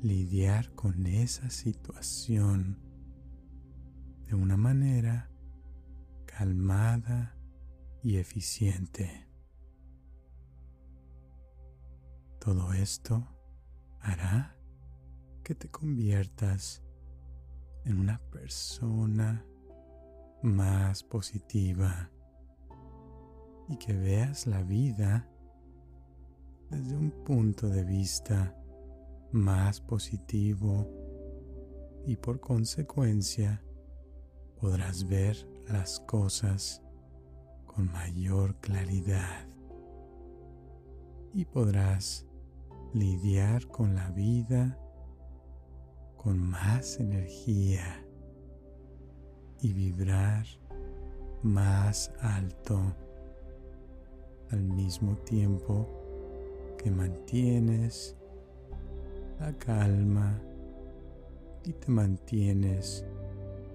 lidiar con esa situación de una manera calmada y eficiente. Todo esto hará que te conviertas en una persona más positiva y que veas la vida desde un punto de vista más positivo y por consecuencia podrás ver las cosas con mayor claridad. Y podrás lidiar con la vida con más energía y vibrar más alto al mismo tiempo que mantienes la calma y te mantienes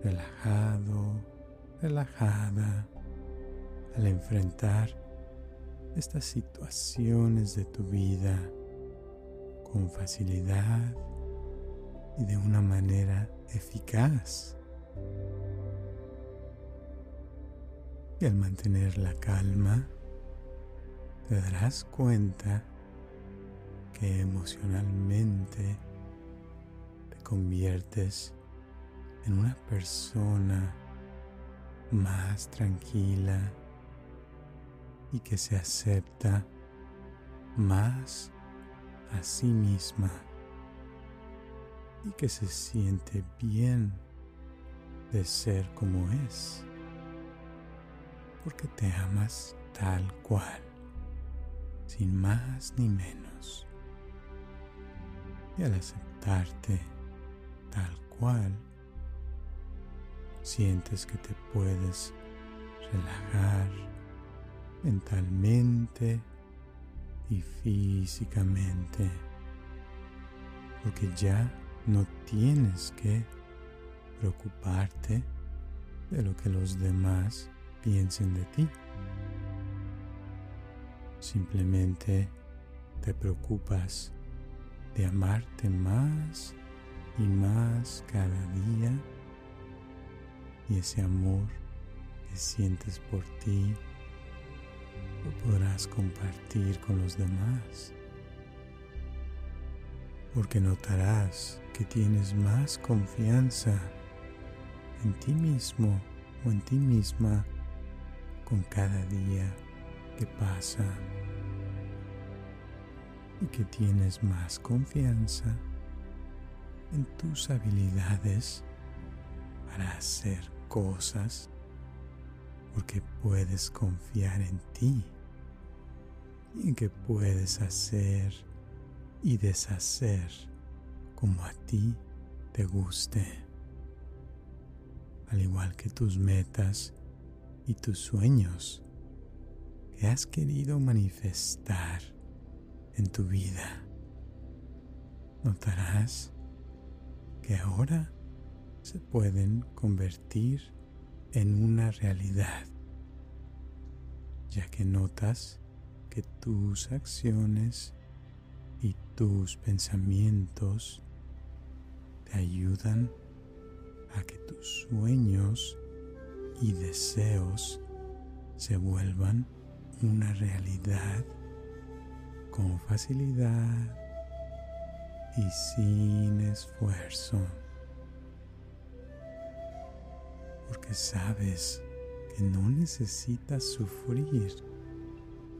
relajado, relajada al enfrentar estas situaciones de tu vida con facilidad y de una manera eficaz. Y al mantener la calma, te darás cuenta que emocionalmente te conviertes en una persona más tranquila y que se acepta más a sí misma y que se siente bien de ser como es, porque te amas tal cual, sin más ni menos. Y al aceptarte tal cual, sientes que te puedes relajar mentalmente y físicamente, porque ya no tienes que preocuparte de lo que los demás piensen de ti. Simplemente te preocupas de amarte más y más cada día. Y ese amor que sientes por ti lo podrás compartir con los demás. Porque notarás que tienes más confianza en ti mismo o en ti misma con cada día que pasa y que tienes más confianza en tus habilidades para hacer cosas porque puedes confiar en ti y en que puedes hacer y deshacer como a ti te guste, al igual que tus metas y tus sueños que has querido manifestar en tu vida. Notarás que ahora se pueden convertir en una realidad, ya que notas que tus acciones y tus pensamientos te ayudan a que tus sueños y deseos se vuelvan una realidad con facilidad y sin esfuerzo. Porque sabes que no necesitas sufrir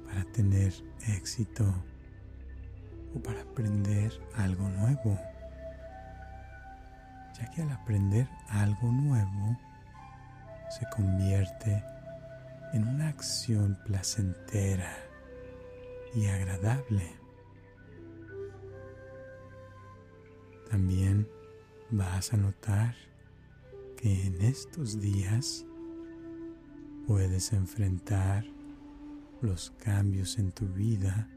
para tener éxito o para aprender algo nuevo, ya que al aprender algo nuevo se convierte en una acción placentera y agradable. También vas a notar que en estos días puedes enfrentar los cambios en tu vida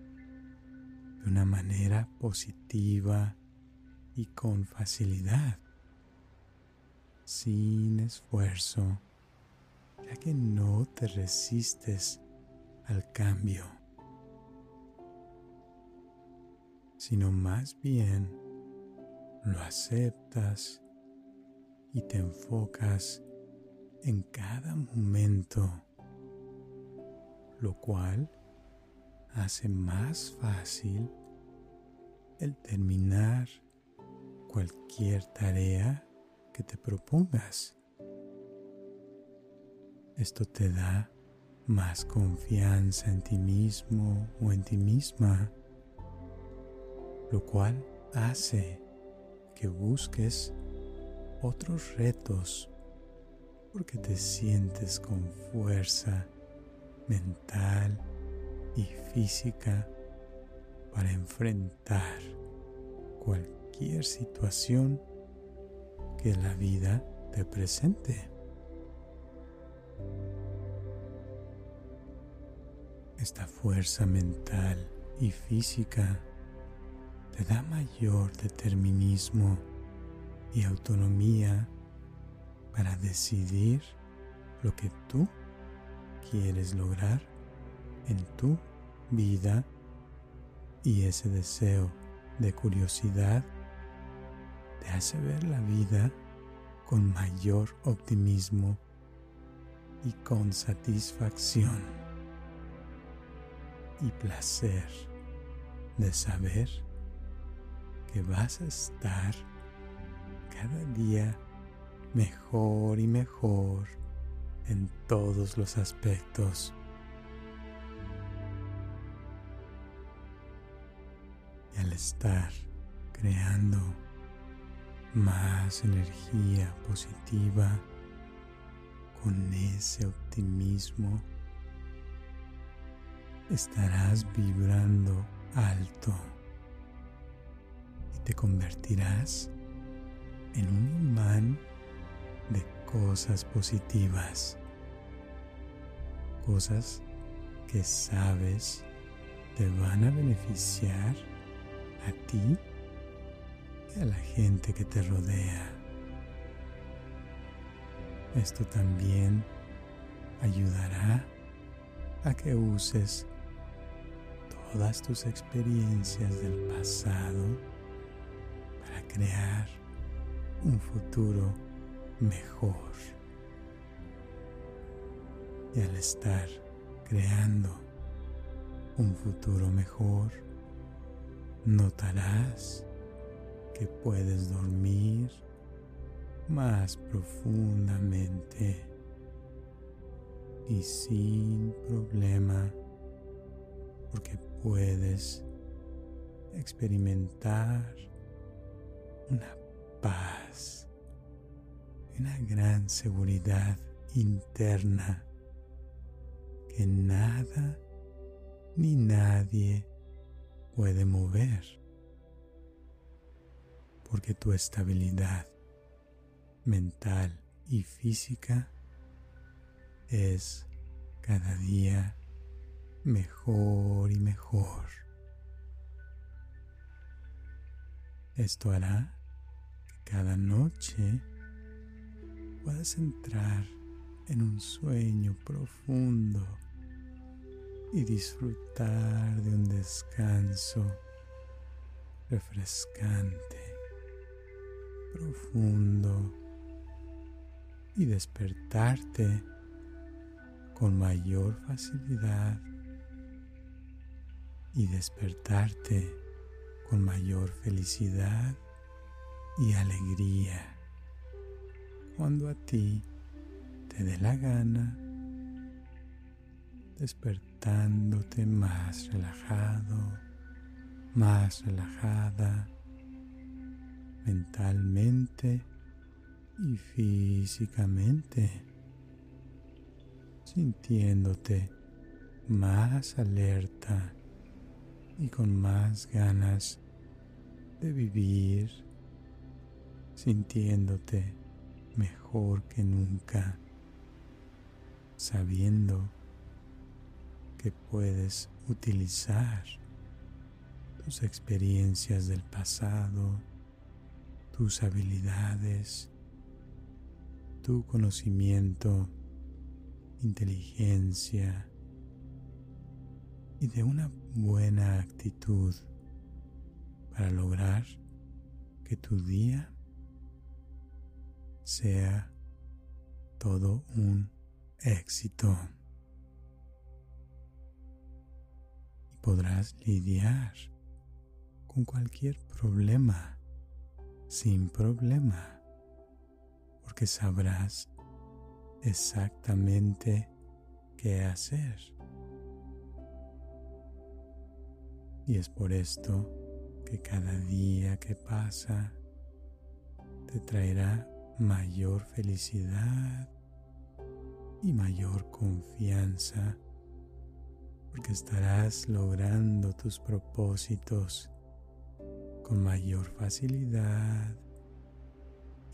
de una manera positiva y con facilidad, sin esfuerzo, ya que no te resistes al cambio, sino más bien lo aceptas y te enfocas en cada momento, lo cual hace más fácil el terminar cualquier tarea que te propongas. Esto te da más confianza en ti mismo o en ti misma, lo cual hace que busques otros retos porque te sientes con fuerza mental y física para enfrentar cualquier situación que la vida te presente. Esta fuerza mental y física te da mayor determinismo y autonomía para decidir lo que tú quieres lograr en tu vida y ese deseo de curiosidad te hace ver la vida con mayor optimismo y con satisfacción y placer de saber que vas a estar cada día mejor y mejor en todos los aspectos. Y al estar creando más energía positiva con ese optimismo, estarás vibrando alto y te convertirás en un imán de cosas positivas, cosas que sabes te van a beneficiar a ti y a la gente que te rodea. Esto también ayudará a que uses todas tus experiencias del pasado para crear un futuro mejor. Y al estar creando un futuro mejor, notarás que puedes dormir más profundamente y sin problema porque puedes experimentar una paz una gran seguridad interna que nada ni nadie puede mover, porque tu estabilidad mental y física es cada día mejor y mejor. Esto hará que cada noche puedas entrar en un sueño profundo y disfrutar de un descanso refrescante, profundo y despertarte con mayor facilidad y despertarte con mayor felicidad y alegría. Cuando a ti te dé la gana, despertándote más relajado, más relajada mentalmente y físicamente, sintiéndote más alerta y con más ganas de vivir, sintiéndote mejor que nunca, sabiendo que puedes utilizar tus experiencias del pasado, tus habilidades, tu conocimiento, inteligencia y de una buena actitud para lograr que tu día sea todo un éxito. Y podrás lidiar con cualquier problema sin problema, porque sabrás exactamente qué hacer. Y es por esto que cada día que pasa te traerá mayor felicidad y mayor confianza porque estarás logrando tus propósitos con mayor facilidad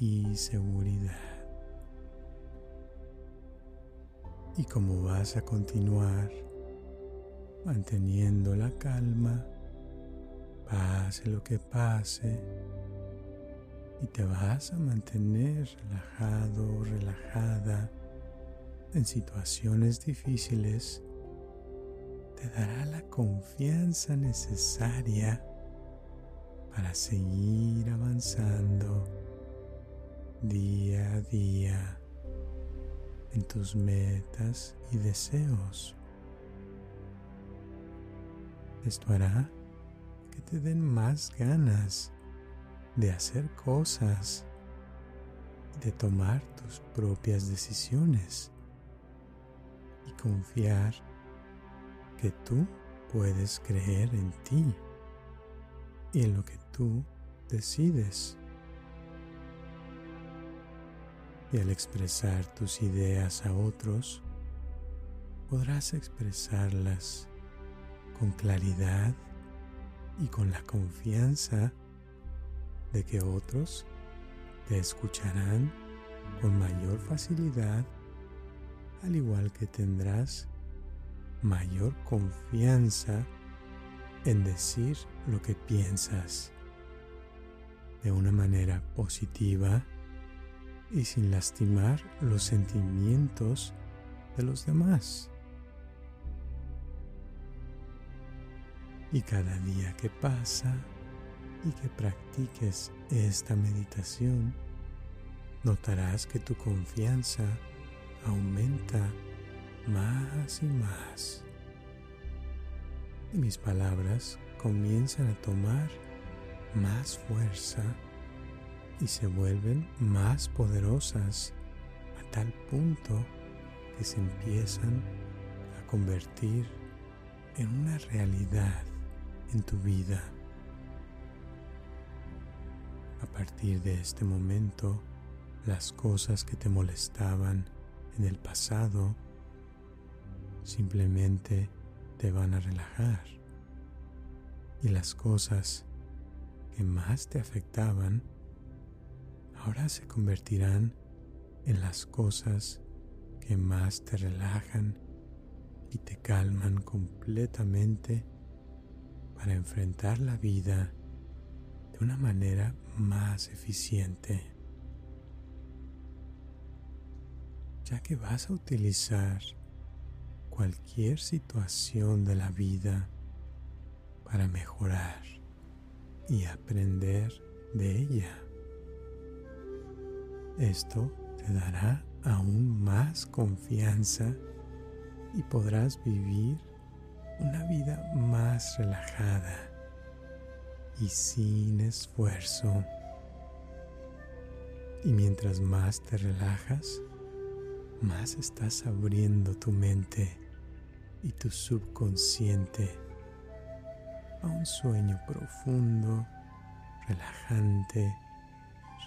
y seguridad. Y como vas a continuar manteniendo la calma, pase lo que pase, y te vas a mantener relajado, relajada en situaciones difíciles, te dará la confianza necesaria para seguir avanzando día a día en tus metas y deseos. Esto hará que te den más ganas de hacer cosas, de tomar tus propias decisiones y confiar que tú puedes creer en ti y en lo que tú decides. Y al expresar tus ideas a otros, podrás expresarlas con claridad y con la confianza de que otros te escucharán con mayor facilidad, al igual que tendrás mayor confianza en decir lo que piensas de una manera positiva y sin lastimar los sentimientos de los demás. Y cada día que pasa y que practiques esta meditación, notarás que tu confianza aumenta más y más y mis palabras comienzan a tomar más fuerza y se vuelven más poderosas a tal punto que se empiezan a convertir en una realidad en tu vida. A partir de este momento, las cosas que te molestaban en el pasado simplemente te van a relajar y las cosas que más te afectaban ahora se convertirán en las cosas que más te relajan y te calman completamente para enfrentar la vida de una manera más eficiente. Ya que vas a utilizar cualquier situación de la vida para mejorar y aprender de ella. Esto te dará aún más confianza y podrás vivir una vida más relajada y sin esfuerzo. Y mientras más te relajas, más estás abriendo tu mente y tu subconsciente a un sueño profundo, relajante,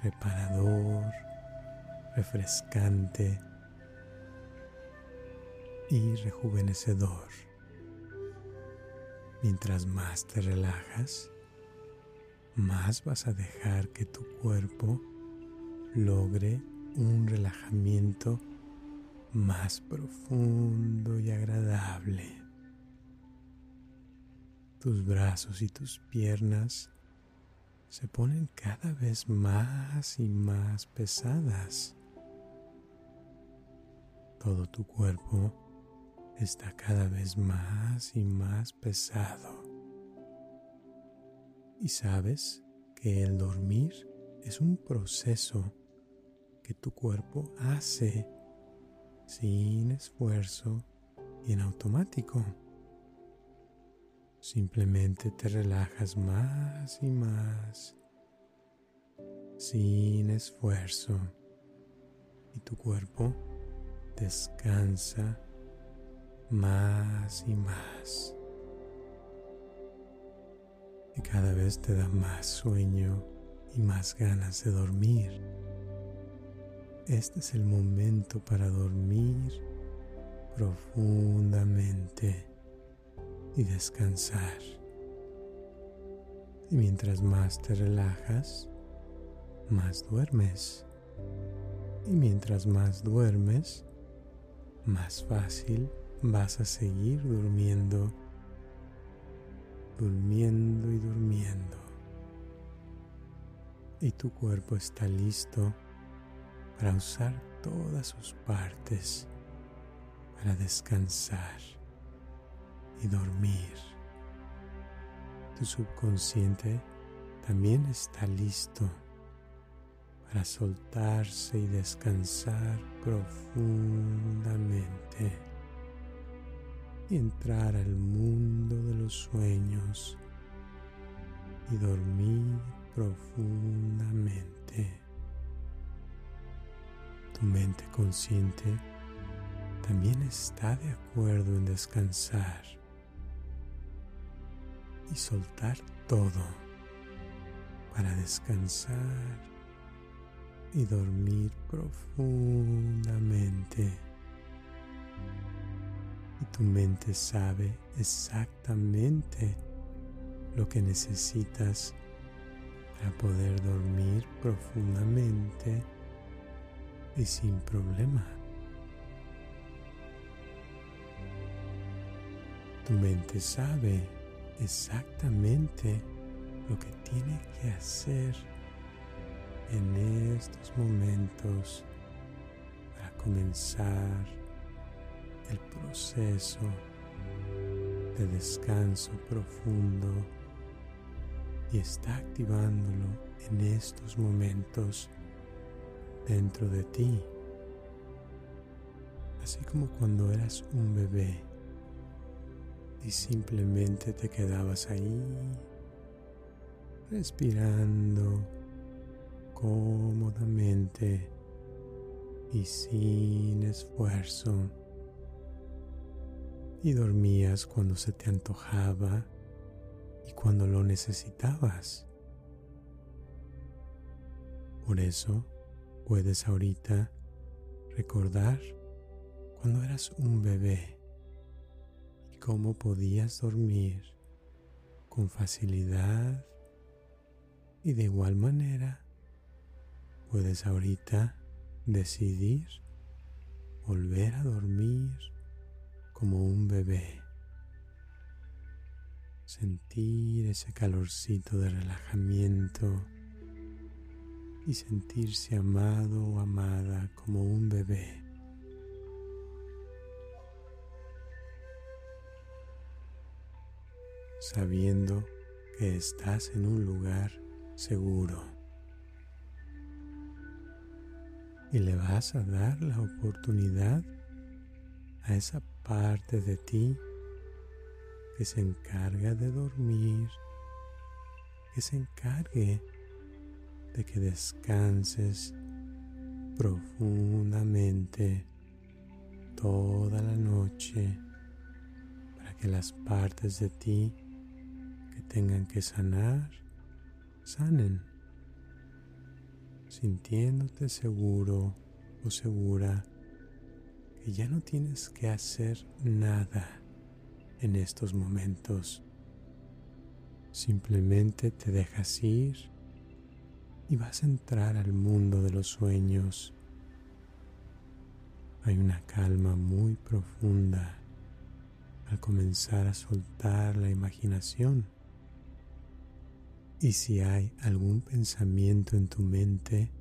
reparador, refrescante y rejuvenecedor. Mientras más te relajas, más vas a dejar que tu cuerpo logre un relajamiento más profundo y agradable. Tus brazos y tus piernas se ponen cada vez más y más pesadas. Todo tu cuerpo está cada vez más y más pesado. Y sabes que el dormir es un proceso que tu cuerpo hace sin esfuerzo y en automático. Simplemente te relajas más y más sin esfuerzo y tu cuerpo descansa más y más. Y cada vez te da más sueño y más ganas de dormir. Este es el momento para dormir profundamente y descansar. Y mientras más te relajas, más duermes. Y mientras más duermes, más fácil vas a seguir durmiendo, durmiendo y durmiendo. Y tu cuerpo está listo para usar todas sus partes para descansar y dormir. Tu subconsciente también está listo para soltarse y descansar profundamente y entrar al mundo de los sueños y dormir profundamente. Tu mente consciente también está de acuerdo en descansar y soltar todo para descansar y dormir profundamente. Y tu mente sabe exactamente lo que necesitas para poder dormir profundamente y sin problema. Tu mente sabe exactamente lo que tiene que hacer en estos momentos para comenzar el proceso de descanso profundo y está activándolo en estos momentos dentro de ti, así como cuando eras un bebé y simplemente te quedabas ahí respirando cómodamente y sin esfuerzo y dormías cuando se te antojaba y cuando lo necesitabas. Por eso puedes ahorita recordar cuando eras un bebé cómo podías dormir con facilidad y de igual manera puedes ahorita decidir volver a dormir como un bebé. Sentir ese calorcito de relajamiento y sentirse amado o amada como un bebé. sabiendo que estás en un lugar seguro. Y le vas a dar la oportunidad a esa parte de ti que se encarga de dormir, que se encargue de que descanses profundamente toda la noche para que las partes de ti que tengan que sanar, sanen, sintiéndote seguro o segura que ya no tienes que hacer nada en estos momentos. Simplemente te dejas ir y vas a entrar al mundo de los sueños. Hay una calma muy profunda al comenzar a soltar la imaginación y si hay algún pensamiento en tu mente,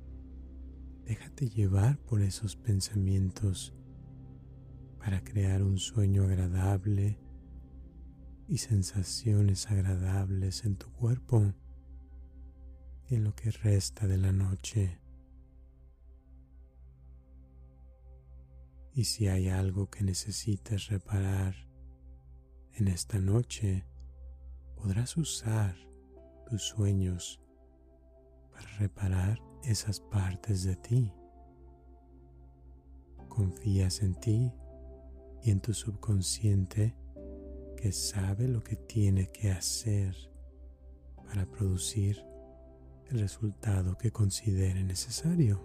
déjate llevar por esos pensamientos para crear un sueño agradable y sensaciones agradables en tu cuerpo en lo que resta de la noche. Y si hay algo que necesites reparar en esta noche, podrás usar tus sueños para reparar esas partes de ti. Confías en ti y en tu subconsciente que sabe lo que tiene que hacer para producir el resultado que considere necesario.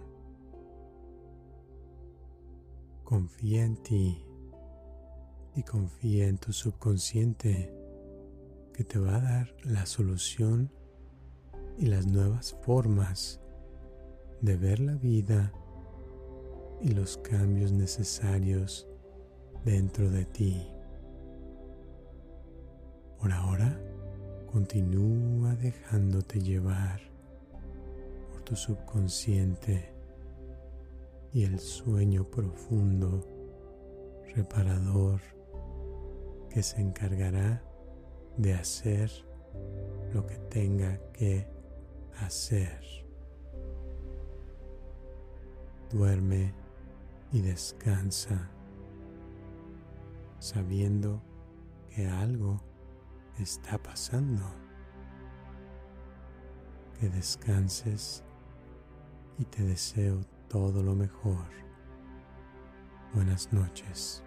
Confía en ti y confía en tu subconsciente que te va a dar la solución y las nuevas formas de ver la vida y los cambios necesarios dentro de ti. Por ahora, continúa dejándote llevar por tu subconsciente y el sueño profundo, reparador, que se encargará de hacer lo que tenga que hacer. Duerme y descansa sabiendo que algo está pasando. Que descanses y te deseo todo lo mejor. Buenas noches.